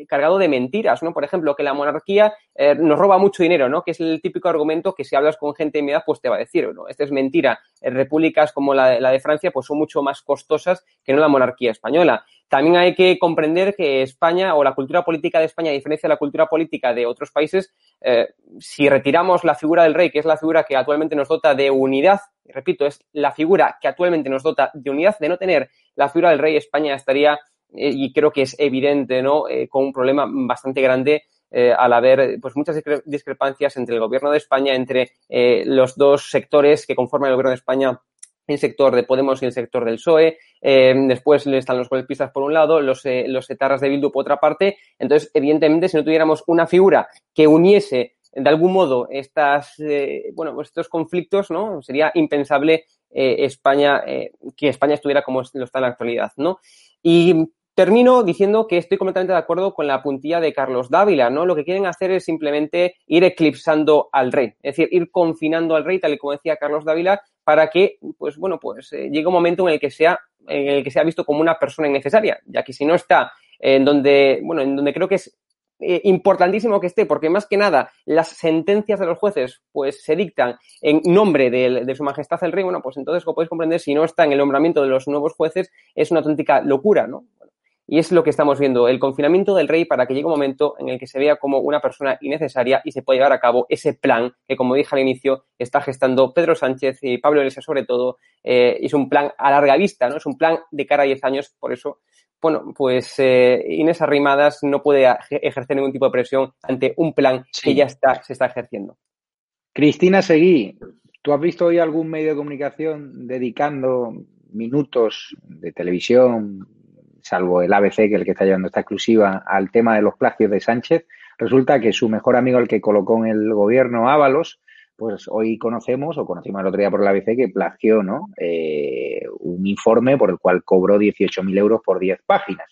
cargado de mentiras, ¿no? Por ejemplo, que la monarquía eh, nos roba mucho dinero, ¿no? Que es el típico argumento que si hablas con gente de mi edad, pues te va a decir, ¿no? Esta es mentira. repúblicas como la, la de Francia, pues son mucho más costosas que no la monarquía española. También hay que comprender que España o la cultura política de España, a diferencia de la cultura política de otros países, eh, si retiramos la figura del rey, que es la figura que actualmente nos dota de unidad, repito, es la figura que actualmente nos dota de unidad, de no tener la figura del rey, España estaría, eh, y creo que es evidente, ¿no?, eh, con un problema bastante grande al haber pues muchas discrepancias entre el gobierno de España, entre los dos sectores que conforman el gobierno de España el sector de Podemos y el sector del PSOE. Eh, después están los golpistas por un lado, los, eh, los etarras de Bildu por otra parte. Entonces, evidentemente, si no tuviéramos una figura que uniese de algún modo estas, eh, bueno, pues estos conflictos, ¿no? Sería impensable España, que España estuviera como lo está en la actualidad, ¿no? Y Termino diciendo que estoy completamente de acuerdo con la puntilla de Carlos Dávila, ¿no? Lo que quieren hacer es simplemente ir eclipsando al rey, es decir, ir confinando al rey, tal y como decía Carlos Dávila, para que, pues bueno, pues eh, llegue un momento en el que sea, en el que sea visto como una persona innecesaria, ya que si no está en donde, bueno, en donde creo que es eh, importantísimo que esté, porque más que nada las sentencias de los jueces pues se dictan en nombre de, su majestad el rey, bueno, pues entonces como podéis comprender, si no está en el nombramiento de los nuevos jueces, es una auténtica locura, ¿no? Y es lo que estamos viendo, el confinamiento del rey para que llegue un momento en el que se vea como una persona innecesaria y se pueda llevar a cabo ese plan que, como dije al inicio, está gestando Pedro Sánchez y Pablo Iglesias sobre todo. Eh, es un plan a larga vista, ¿no? Es un plan de cara a 10 años, por eso, bueno, pues eh, Inés Arrimadas no puede ejercer ningún tipo de presión ante un plan que ya está, se está ejerciendo. Cristina Seguí, ¿tú has visto hoy algún medio de comunicación dedicando minutos de televisión, salvo el ABC, que es el que está llevando esta exclusiva, al tema de los plagios de Sánchez, resulta que su mejor amigo, el que colocó en el gobierno, Ábalos, pues hoy conocemos, o conocimos el otro día por el ABC, que plagió ¿no? Eh, un informe por el cual cobró 18.000 euros por 10 páginas.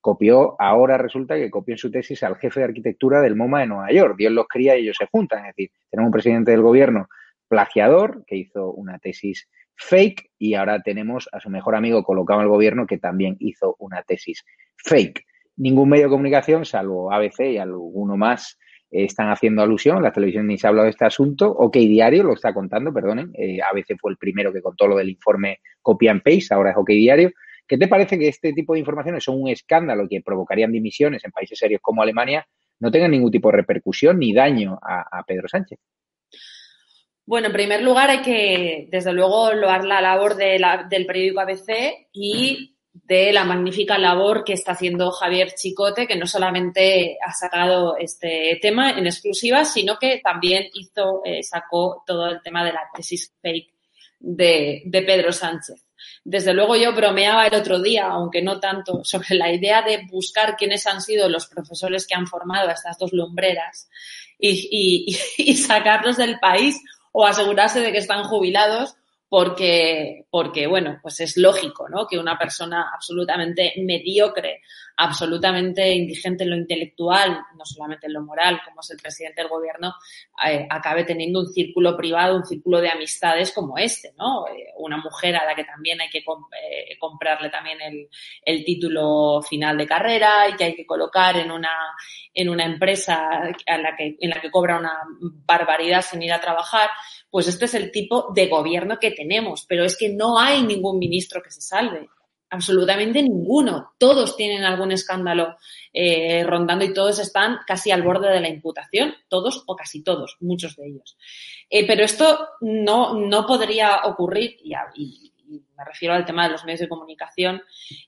Copió, ahora resulta que copió en su tesis al jefe de arquitectura del MoMA de Nueva York. Dios los cría y ellos se juntan. Es decir, tenemos un presidente del gobierno plagiador que hizo una tesis fake y ahora tenemos a su mejor amigo colocado en el gobierno que también hizo una tesis fake. Ningún medio de comunicación, salvo ABC y alguno más, están haciendo alusión. La televisión ni se ha hablado de este asunto. OK Diario lo está contando, perdonen. Eh, ABC fue el primero que contó lo del informe copia and paste, ahora es OK Diario. ¿Qué te parece que este tipo de informaciones son un escándalo que provocarían dimisiones en países serios como Alemania, no tengan ningún tipo de repercusión ni daño a Pedro Sánchez? Bueno, en primer lugar hay que, desde luego, loar la labor del periódico ABC y de la magnífica labor que está haciendo Javier Chicote, que no solamente ha sacado este tema en exclusiva, sino que también hizo, eh, sacó todo el tema de la tesis fake de, Pedro Sánchez. Desde luego yo bromeaba el otro día, aunque no tanto, sobre la idea de buscar quiénes han sido los profesores que han formado a estas dos lumbreras y *laughs* sacarlos del país o asegurarse de que están jubilados porque, porque, bueno, pues es lógico, ¿no? Que una persona absolutamente mediocre, absolutamente indigente en lo intelectual, no solamente en lo moral, como es el presidente del gobierno, eh, acabe teniendo un círculo privado, un círculo de amistades como este, ¿no? Eh, una mujer a la que también hay que eh, comprarle también el, el, título final de carrera y que hay que colocar en una, en una empresa a la que, en la que cobra una barbaridad sin ir a trabajar pues este es el tipo de gobierno que tenemos, pero es que no hay ningún ministro que se salve, absolutamente ninguno. Todos tienen algún escándalo eh, rondando y todos están casi al borde de la imputación, todos o casi todos, muchos de ellos. Eh, pero esto no, no podría ocurrir, y, me refiero al tema de los medios de comunicación,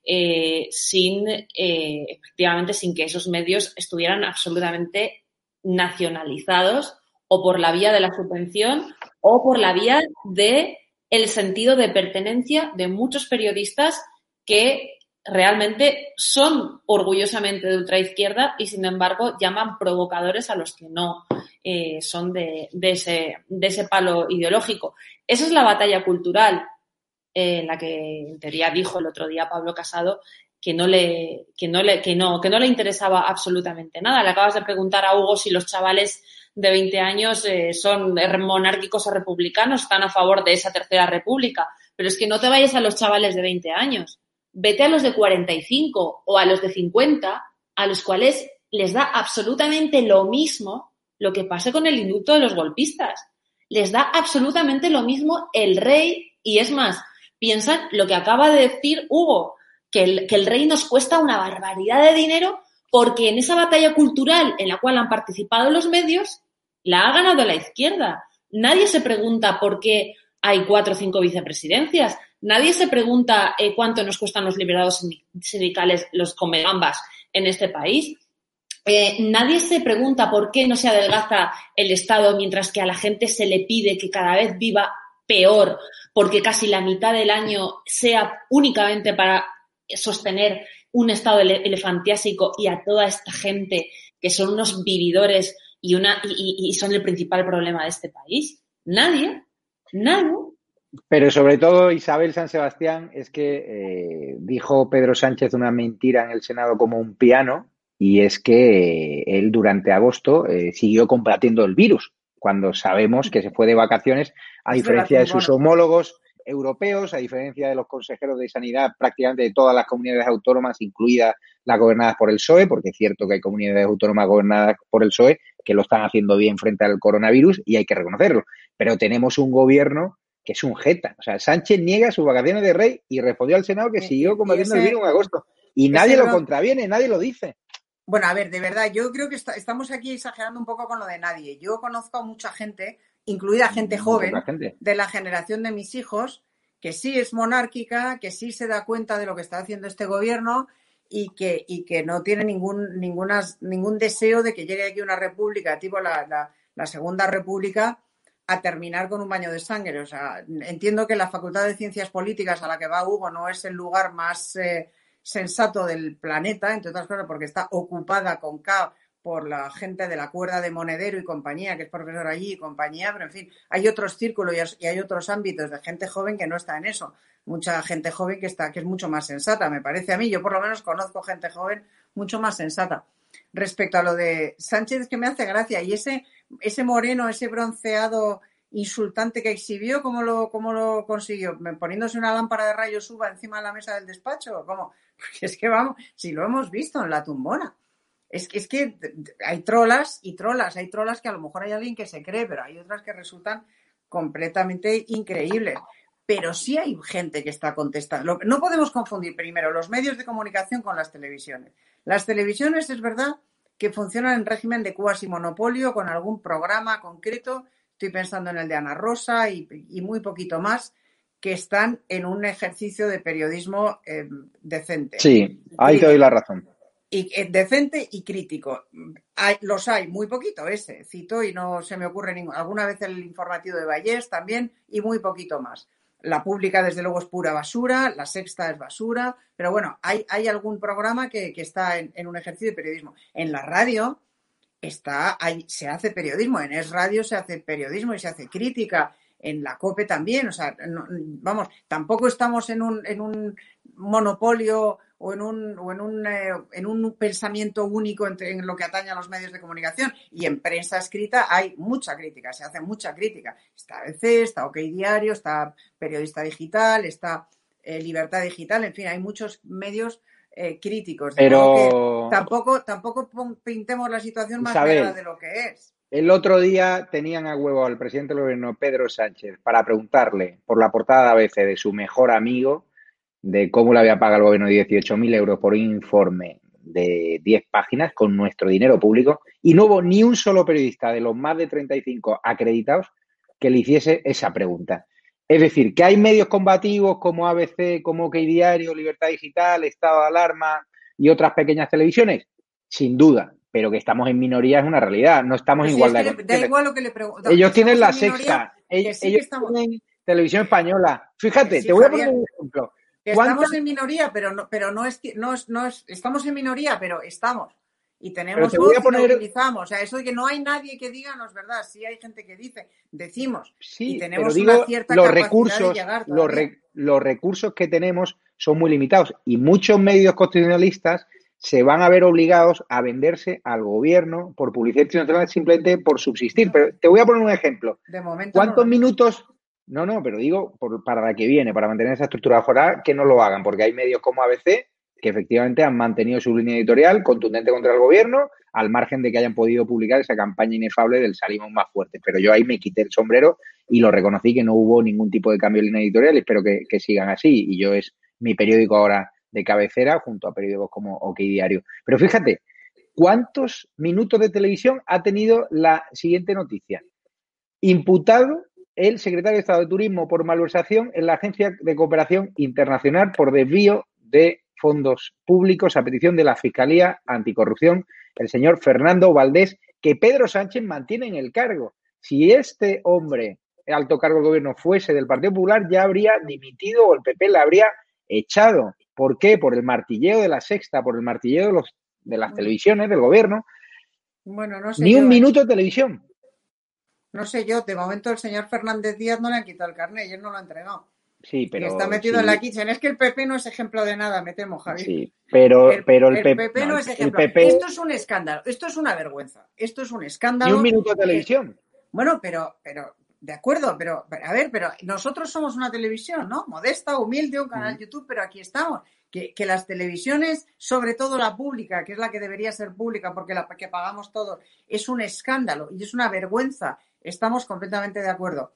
eh, sin, efectivamente, sin que esos medios estuvieran absolutamente nacionalizados o por la vía de la subvención o por la vía de el sentido de pertenencia de muchos periodistas que realmente son orgullosamente de ultraizquierda y sin embargo llaman provocadores a los que no eh, son de, ese, de ese palo ideológico. Esa es la batalla cultural en eh, la que en teoría dijo el otro día Pablo Casado que no le, que no le, que no, que no le interesaba absolutamente nada. Le acabas de preguntar a Hugo si los chavales de 20 años eh, son monárquicos o republicanos, están a favor de esa tercera república. Pero es que no te vayas a los chavales de 20 años. Vete a los de 45 o a los de 50, a los cuales les da absolutamente lo mismo lo que pase con el indulto de los golpistas. Les da absolutamente lo mismo el rey y es más, piensan lo que acaba de decir Hugo, que el, que el rey nos cuesta una barbaridad de dinero porque en esa batalla cultural en la cual han participado los medios, la ha ganado la izquierda. Nadie se pregunta por qué hay cuatro o cinco vicepresidencias. Nadie se pregunta eh, cuánto nos cuestan los liberados sindicales, los comegambas en este país. Eh, nadie se pregunta por qué no se adelgaza el Estado mientras que a la gente se le pide que cada vez viva peor, porque casi la mitad del año sea únicamente para sostener un estado elefantiásico y a toda esta gente que son unos vividores y, una, y, son el principal problema de este país? Nadie, nadie. Pero sobre todo Isabel San Sebastián es que eh, dijo Pedro Sánchez una mentira en el Senado como un piano y es que eh, él durante agosto eh, siguió combatiendo el virus cuando sabemos que se fue de vacaciones a diferencia de sus homólogos europeos, a diferencia de los consejeros de sanidad prácticamente de todas las comunidades autónomas, incluidas las gobernadas por el PSOE, porque es cierto que hay comunidades autónomas gobernadas por el PSOE que lo están haciendo bien frente al coronavirus y hay que reconocerlo. Pero tenemos un gobierno que es un jeta. O sea, Sánchez niega sus vacaciones de rey y respondió al Senado que siguió combatiendo el virus en agosto. Y nadie lo contraviene, nadie lo dice. Bueno, a ver, de verdad, yo creo que estamos aquí exagerando un poco con lo de nadie. Yo conozco a mucha gente incluida gente joven de la generación de mis hijos, que sí es monárquica, que sí se da cuenta de lo que está haciendo este gobierno y que, y que no tiene ningún, ninguna, ningún deseo de que llegue aquí una república, tipo la, la, Segunda República, a terminar con un baño de sangre. O sea, entiendo que la Facultad de Ciencias Políticas a la que va Hugo no es el lugar más eh, sensato del planeta, entre otras cosas porque está ocupada con, por la gente de la cuerda de Monedero y compañía, que es profesor allí y compañía, pero en fin, hay otros círculos y hay otros ámbitos de gente joven que no está en eso. Mucha gente joven que está, que es mucho más sensata, me parece a mí. Yo por lo menos conozco gente joven mucho más sensata. Respecto a lo de Sánchez, que me hace gracia, y ese, ese moreno, ese bronceado insultante que exhibió, ¿cómo lo, cómo lo consiguió? ¿Poniéndose una lámpara de rayos uva encima de la mesa del despacho? ¿Cómo? *laughs* Porque es que vamos, si lo hemos visto en la tumbona. Es que, es que hay trolas y trolas, hay trolas que a lo mejor hay alguien que se cree, pero hay otras que resultan completamente increíbles. Pero sí hay gente que está contestando. No podemos confundir primero los medios de comunicación con las televisiones. Las televisiones es verdad que funcionan en régimen de cuasi monopolio con algún programa concreto. Estoy pensando en el de Ana Rosa y, muy poquito más que están en un ejercicio de periodismo eh, decente. Sí, ahí te doy la razón y eh, decente y crítico. Hay, los hay, muy poquito ese, cito y no se me ocurre ningún. Alguna vez el informativo de Vallés también y muy poquito más. La pública, desde luego, es pura basura, la sexta es basura, pero bueno, hay, hay algún programa que, está en, un ejercicio de periodismo. En la radio está, hay, se hace periodismo, en Es Radio se hace periodismo y se hace crítica. en la COPE también. O sea, vamos, tampoco estamos en un, en un monopolio o en un, o en un, eh, en un pensamiento único en, lo que atañe a los medios de comunicación. Y en prensa escrita hay mucha crítica, se hace mucha crítica. Está ABC, está OK Diario, está Periodista Digital, está eh, Libertad Digital, en fin, hay muchos medios eh, críticos. Pero tampoco, tampoco pintemos la situación más clara de lo que es. El otro día tenían a huevo al presidente del gobierno, Pedro Sánchez, para preguntarle por la portada de ABC de su mejor amigo de cómo le había pagado el gobierno 18.000 euros por un informe de 10 páginas con nuestro dinero público y no hubo ni un solo periodista de los más de 35 acreditados que le hiciese esa pregunta. Es decir, que hay medios combativos como ABC, como OK Diario, Libertad Digital, Estado de Alarma y otras pequeñas televisiones, sin duda, pero que estamos en minoría es una realidad, no estamos en igualdad. Ellos tienen la sexta, ellos, tienen televisión española. Fíjate, te voy a poner un ejemplo. Estamos en minoría, pero no, pero no es, no no es, estamos en minoría, pero estamos. Y tenemos voz poner... utilizamos. O sea, eso de que no hay nadie que diga no es verdad. Sí hay gente que dice, decimos. Sí, y tenemos una cierta los recursos, los, los recursos que tenemos son muy limitados y muchos medios constitucionalistas se van a ver obligados a venderse al gobierno por publicidad institucional simplemente por subsistir. Pero te voy a poner un ejemplo. De momento ¿Cuántos minutos no, no, pero digo para la que viene, para mantener esa estructura foral, que no lo hagan, porque hay medios como ABC que efectivamente han mantenido su línea editorial contundente contra el gobierno, al margen de que hayan podido publicar esa campaña inefable del salimos más fuerte. Pero yo ahí me quité el sombrero y lo reconocí que no hubo ningún tipo de cambio en línea editorial y espero que, que sigan así. Y yo es mi periódico ahora de cabecera junto a periódicos como OK Diario. Pero fíjate, ¿cuántos minutos de televisión ha tenido la siguiente noticia? Imputado el secretario de Estado de Turismo por malversación en la Agencia de Cooperación Internacional por desvío de fondos públicos a petición de la Fiscalía Anticorrupción, el señor Fernando Valdés, que Pedro Sánchez mantiene en el cargo. Si este hombre, alto cargo del gobierno, fuese del Partido Popular, ya habría dimitido o el PP le habría echado. ¿Por qué? Por el martilleo de la sexta, por el martilleo de, los, de las televisiones, del gobierno. Bueno, no sé Ni un minuto de televisión. No sé yo, de momento el señor Fernández Díaz no le han quitado el carnet y él no lo ha entregado. Sí, pero. está metido en la kitchen. Es que el PP no es ejemplo de nada, me temo, Javier. Sí, pero el, pero el, PP, no, es ejemplo. Esto es un escándalo, esto es una vergüenza. Esto es un escándalo. Y un minuto de televisión. Bueno, pero, pero, de acuerdo, pero, a ver, pero nosotros somos una televisión, ¿no? Modesta, humilde, un canal de YouTube, pero aquí estamos. Que, que, las televisiones, sobre todo la pública, que es la que debería ser pública porque la que pagamos todos, es un escándalo y es una vergüenza Estamos completamente de acuerdo.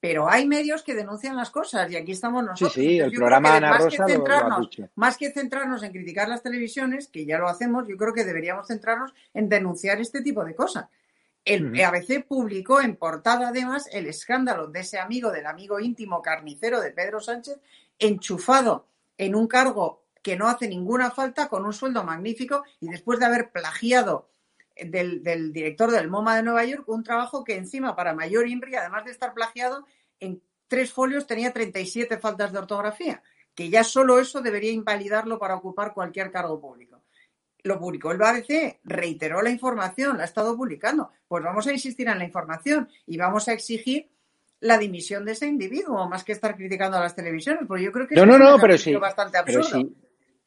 Pero hay medios que denuncian las cosas y aquí estamos nosotros. Sí, sí, el programa Ana más, que centrarnos, más que centrarnos en criticar las televisiones, que ya lo hacemos, yo creo que deberíamos centrarnos en denunciar este tipo de cosas. El ABC publicó en portada además el escándalo de ese amigo, del amigo íntimo carnicero de Pedro Sánchez, enchufado en un cargo que no hace ninguna falta, con un sueldo magnífico y después de haber plagiado del, director del MoMA de Nueva York, un trabajo que encima para mayor INRI, además de estar plagiado, en tres folios tenía 37 faltas de ortografía, que ya solo eso debería invalidarlo para ocupar cualquier cargo público. Lo publicó el BBC, reiteró la información, la ha estado publicando. Pues vamos a insistir en la información y vamos a exigir la dimisión de ese individuo, más que estar criticando a las televisiones, porque yo creo que no, no, no, pero sí, bastante absurdo. Sí,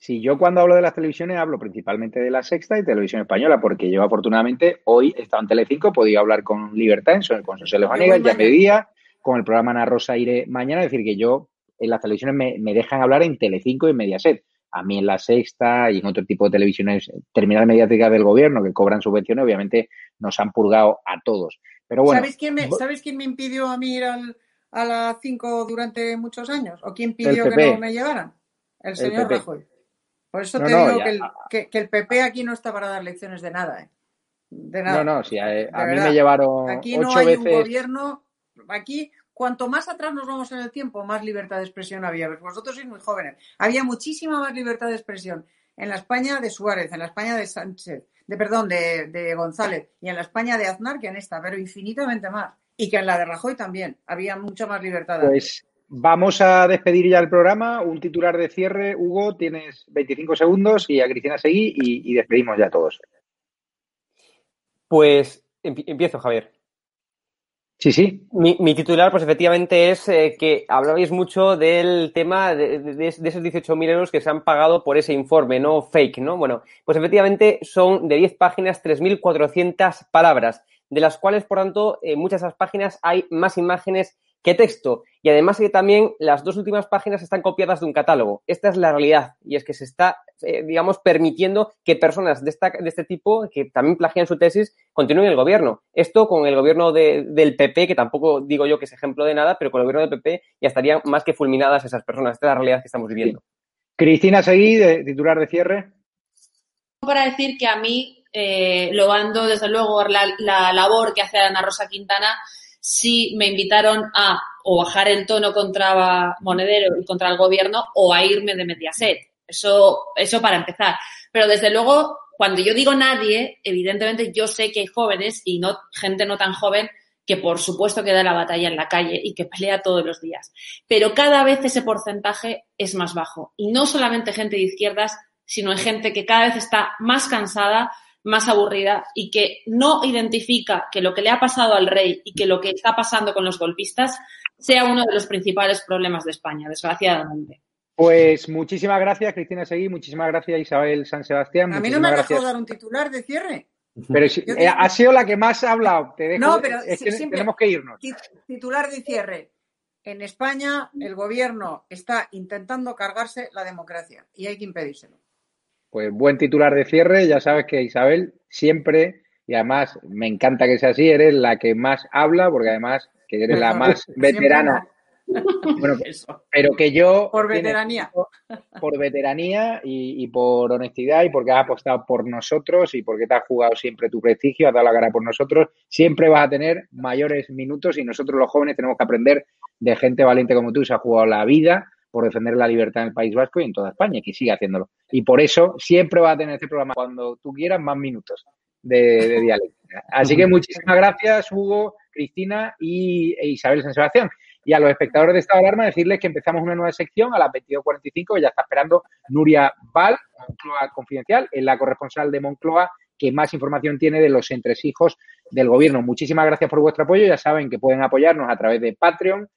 yo cuando hablo de las televisiones hablo principalmente de la sexta y televisión española, porque yo afortunadamente hoy he estado en Telecinco, he podido hablar con libertad en con José Levanegas, ya con el programa Ana Rosa Iré mañana, es decir, que yo en las televisiones me, dejan hablar en Telecinco y en Mediaset. A mí en la sexta y en otro tipo de televisiones terminal mediática del gobierno que cobran subvenciones, obviamente nos han purgado a todos. Pero bueno. ¿Sabes quién me, ¿sabes quién me impidió a mí ir a las cinco durante muchos años? ¿O quién pidió que no me llevaran? El señor Rajoy. Por eso te digo que, el, PP aquí no está para dar lecciones de nada. ¿eh? De nada. No, no, sí, a, mí me llevaron. Aquí no hay un gobierno. Aquí, cuanto más atrás nos vamos en el tiempo, más libertad de expresión había. Vosotros sois muy jóvenes. Había muchísima más libertad de expresión en la España de Suárez, en la España de Sánchez, de perdón, de, de González y en la España de Aznar que en esta, pero infinitamente más. Y que en la de Rajoy también había mucha más libertad. Pues Vamos a despedir ya el programa. Un titular de cierre. Hugo, tienes 25 segundos y a Cristina seguí y, despedimos ya todos. Pues empiezo, Javier. Sí, sí. Mi, titular, pues efectivamente es eh, que hablabais mucho del tema de, de, de esos 18.000 euros que se han pagado por ese informe, no fake, ¿no? Bueno, pues efectivamente son de 10 páginas, 3.400 palabras, de las cuales, por tanto, en muchas de esas páginas hay más imágenes que texto. Y además que también las dos últimas páginas están copiadas de un catálogo. Esta es la realidad. Y es que se está, eh, digamos, permitiendo que personas de, esta, de este tipo, que también plagian su tesis, continúen el gobierno. Esto con el gobierno de, del PP, que tampoco digo yo que es ejemplo de nada, pero con el gobierno del PP ya estarían más que fulminadas esas personas. Esta es la realidad que estamos viviendo. Cristina Seguí, de, titular de cierre. Para decir que a mí, eh, lo ando desde luego la, la labor que hace Ana Rosa Quintana si me invitaron a o bajar el tono contra Monedero y contra el gobierno o a irme de Mediaset. Eso, eso para empezar. Pero desde luego, cuando yo digo nadie, evidentemente yo sé que hay jóvenes y no, gente no tan joven que por supuesto que da la batalla en la calle y que pelea todos los días. Pero cada vez ese porcentaje es más bajo. Y no solamente gente de izquierdas, sino hay gente que cada vez está más cansada, más aburrida y que no identifica que lo que le ha pasado al rey y que lo que está pasando con los golpistas sea uno de los principales problemas de España, desgraciadamente. Pues muchísimas gracias, Cristina Seguí, muchísimas gracias, Isabel San Sebastián. A mí no me ha dejado dar un titular de cierre. Pero si, eh, ha sido la que más ha hablado. Te dejo, no, pero es que tenemos que irnos. Titular de cierre. En España el gobierno está intentando cargarse la democracia y hay que impedírselo. Pues buen titular de cierre, ya sabes que Isabel siempre, y además me encanta que sea así, eres la que más habla, porque además que eres la *laughs* más veterana. *laughs* Bueno, pero que yo... Por veteranía. Por veteranía y, y, por honestidad y porque has apostado por nosotros y porque te has jugado siempre tu prestigio, has dado la cara por nosotros, siempre vas a tener mayores minutos y nosotros los jóvenes tenemos que aprender de gente valiente como tú, se ha jugado la vida por defender la libertad en el País Vasco y en toda España, que siga haciéndolo. Y por eso siempre va a tener este programa, cuando tú quieras, más minutos de, de dialéctica. Así que muchísimas gracias, Hugo, Cristina y e Isabel San Sebastián. Y a los espectadores de Estado de Alarma decirles que empezamos una nueva sección a las 22.45, que ya está esperando Nuria Val, Moncloa Confidencial, es la corresponsal de Moncloa que más información tiene de los entresijos del gobierno. Muchísimas gracias por vuestro apoyo. Ya saben que pueden apoyarnos a través de Patreon,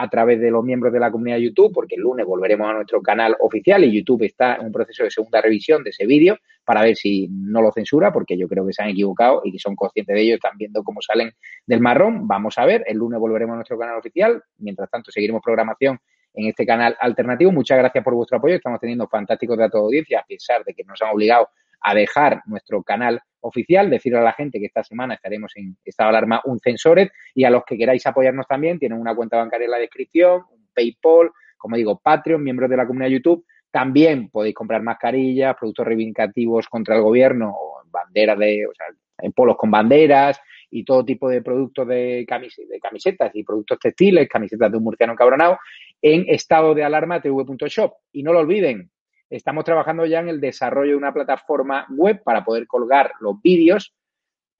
a través de los miembros de la comunidad de YouTube, porque el lunes volveremos a nuestro canal oficial y YouTube está en un proceso de segunda revisión de ese vídeo para ver si no lo censura, porque yo creo que se han equivocado y que son conscientes de ello, están viendo cómo salen del marrón. Vamos a ver, el lunes volveremos a nuestro canal oficial, mientras tanto seguiremos programación en este canal alternativo. Muchas gracias por vuestro apoyo, estamos teniendo fantásticos datos de audiencia, a pesar de que nos han obligado a dejar nuestro canal oficial, decirle a la gente que esta semana estaremos en estado de alarma un Censoret y a los que queráis apoyarnos también, tienen una cuenta bancaria en la descripción, un PayPal, como digo, Patreon, miembros de la comunidad YouTube. También podéis comprar mascarillas, productos reivindicativos contra el gobierno, o banderas de, o sea, en polos con banderas y todo tipo de productos de, de camisetas y productos textiles, camisetas de un murciano cabronado, en estado de alarma tv.shop. Y no lo olviden, estamos trabajando ya en el desarrollo de una plataforma web para poder colgar los vídeos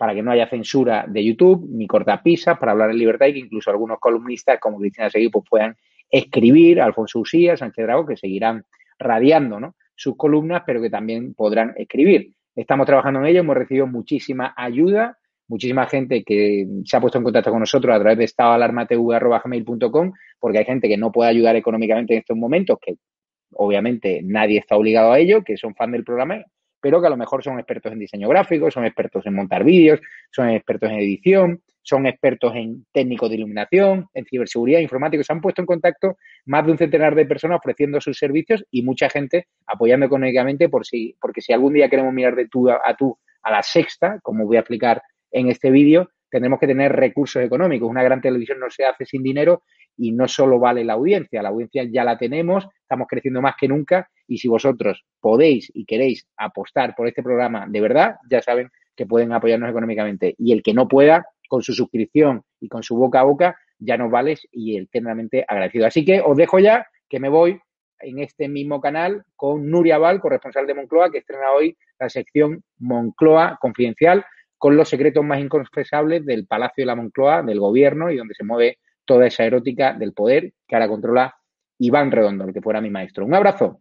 para que no haya censura de YouTube ni cortapisas para hablar en libertad y que incluso algunos columnistas como Cristina Seguí pues puedan escribir, Alfonso Usía, Sánchez Drago, que seguirán radiando sus columnas, pero que también podrán escribir. Estamos trabajando en ello, hemos recibido muchísima ayuda, muchísima gente que se ha puesto en contacto con nosotros a través de estadoalarmatv.com, porque hay gente que no puede ayudar económicamente en estos momentos, obviamente nadie está obligado a ello, que son fan del programa, pero que a lo mejor son expertos en diseño gráfico, son expertos en montar vídeos, son expertos en edición, son expertos en técnicos de iluminación, en ciberseguridad, informáticos. Se han puesto en contacto más de un centenar de personas ofreciendo sus servicios y mucha gente apoyando económicamente por si, porque si algún día queremos mirar de tú a, a tú a la sexta, como voy a explicar en este vídeo, tendremos que tener recursos económicos. Una gran televisión no se hace sin dinero y no solo vale la audiencia, la audiencia ya la tenemos, estamos creciendo más que nunca y si vosotros podéis y queréis apostar por este programa de verdad, ya saben que pueden apoyarnos económicamente y el que no pueda, con su suscripción y con su boca a boca, ya nos vale y eternamente agradecido. Así que os dejo ya que me voy en este mismo canal con Nuria Val, corresponsal de Moncloa, que estrena hoy la sección Moncloa Confidencial con los secretos más inconfesables del Palacio de la Moncloa, del gobierno y donde se mueve toda esa erótica del poder que ahora controla Iván Redondo, el que fuera mi maestro. Un abrazo.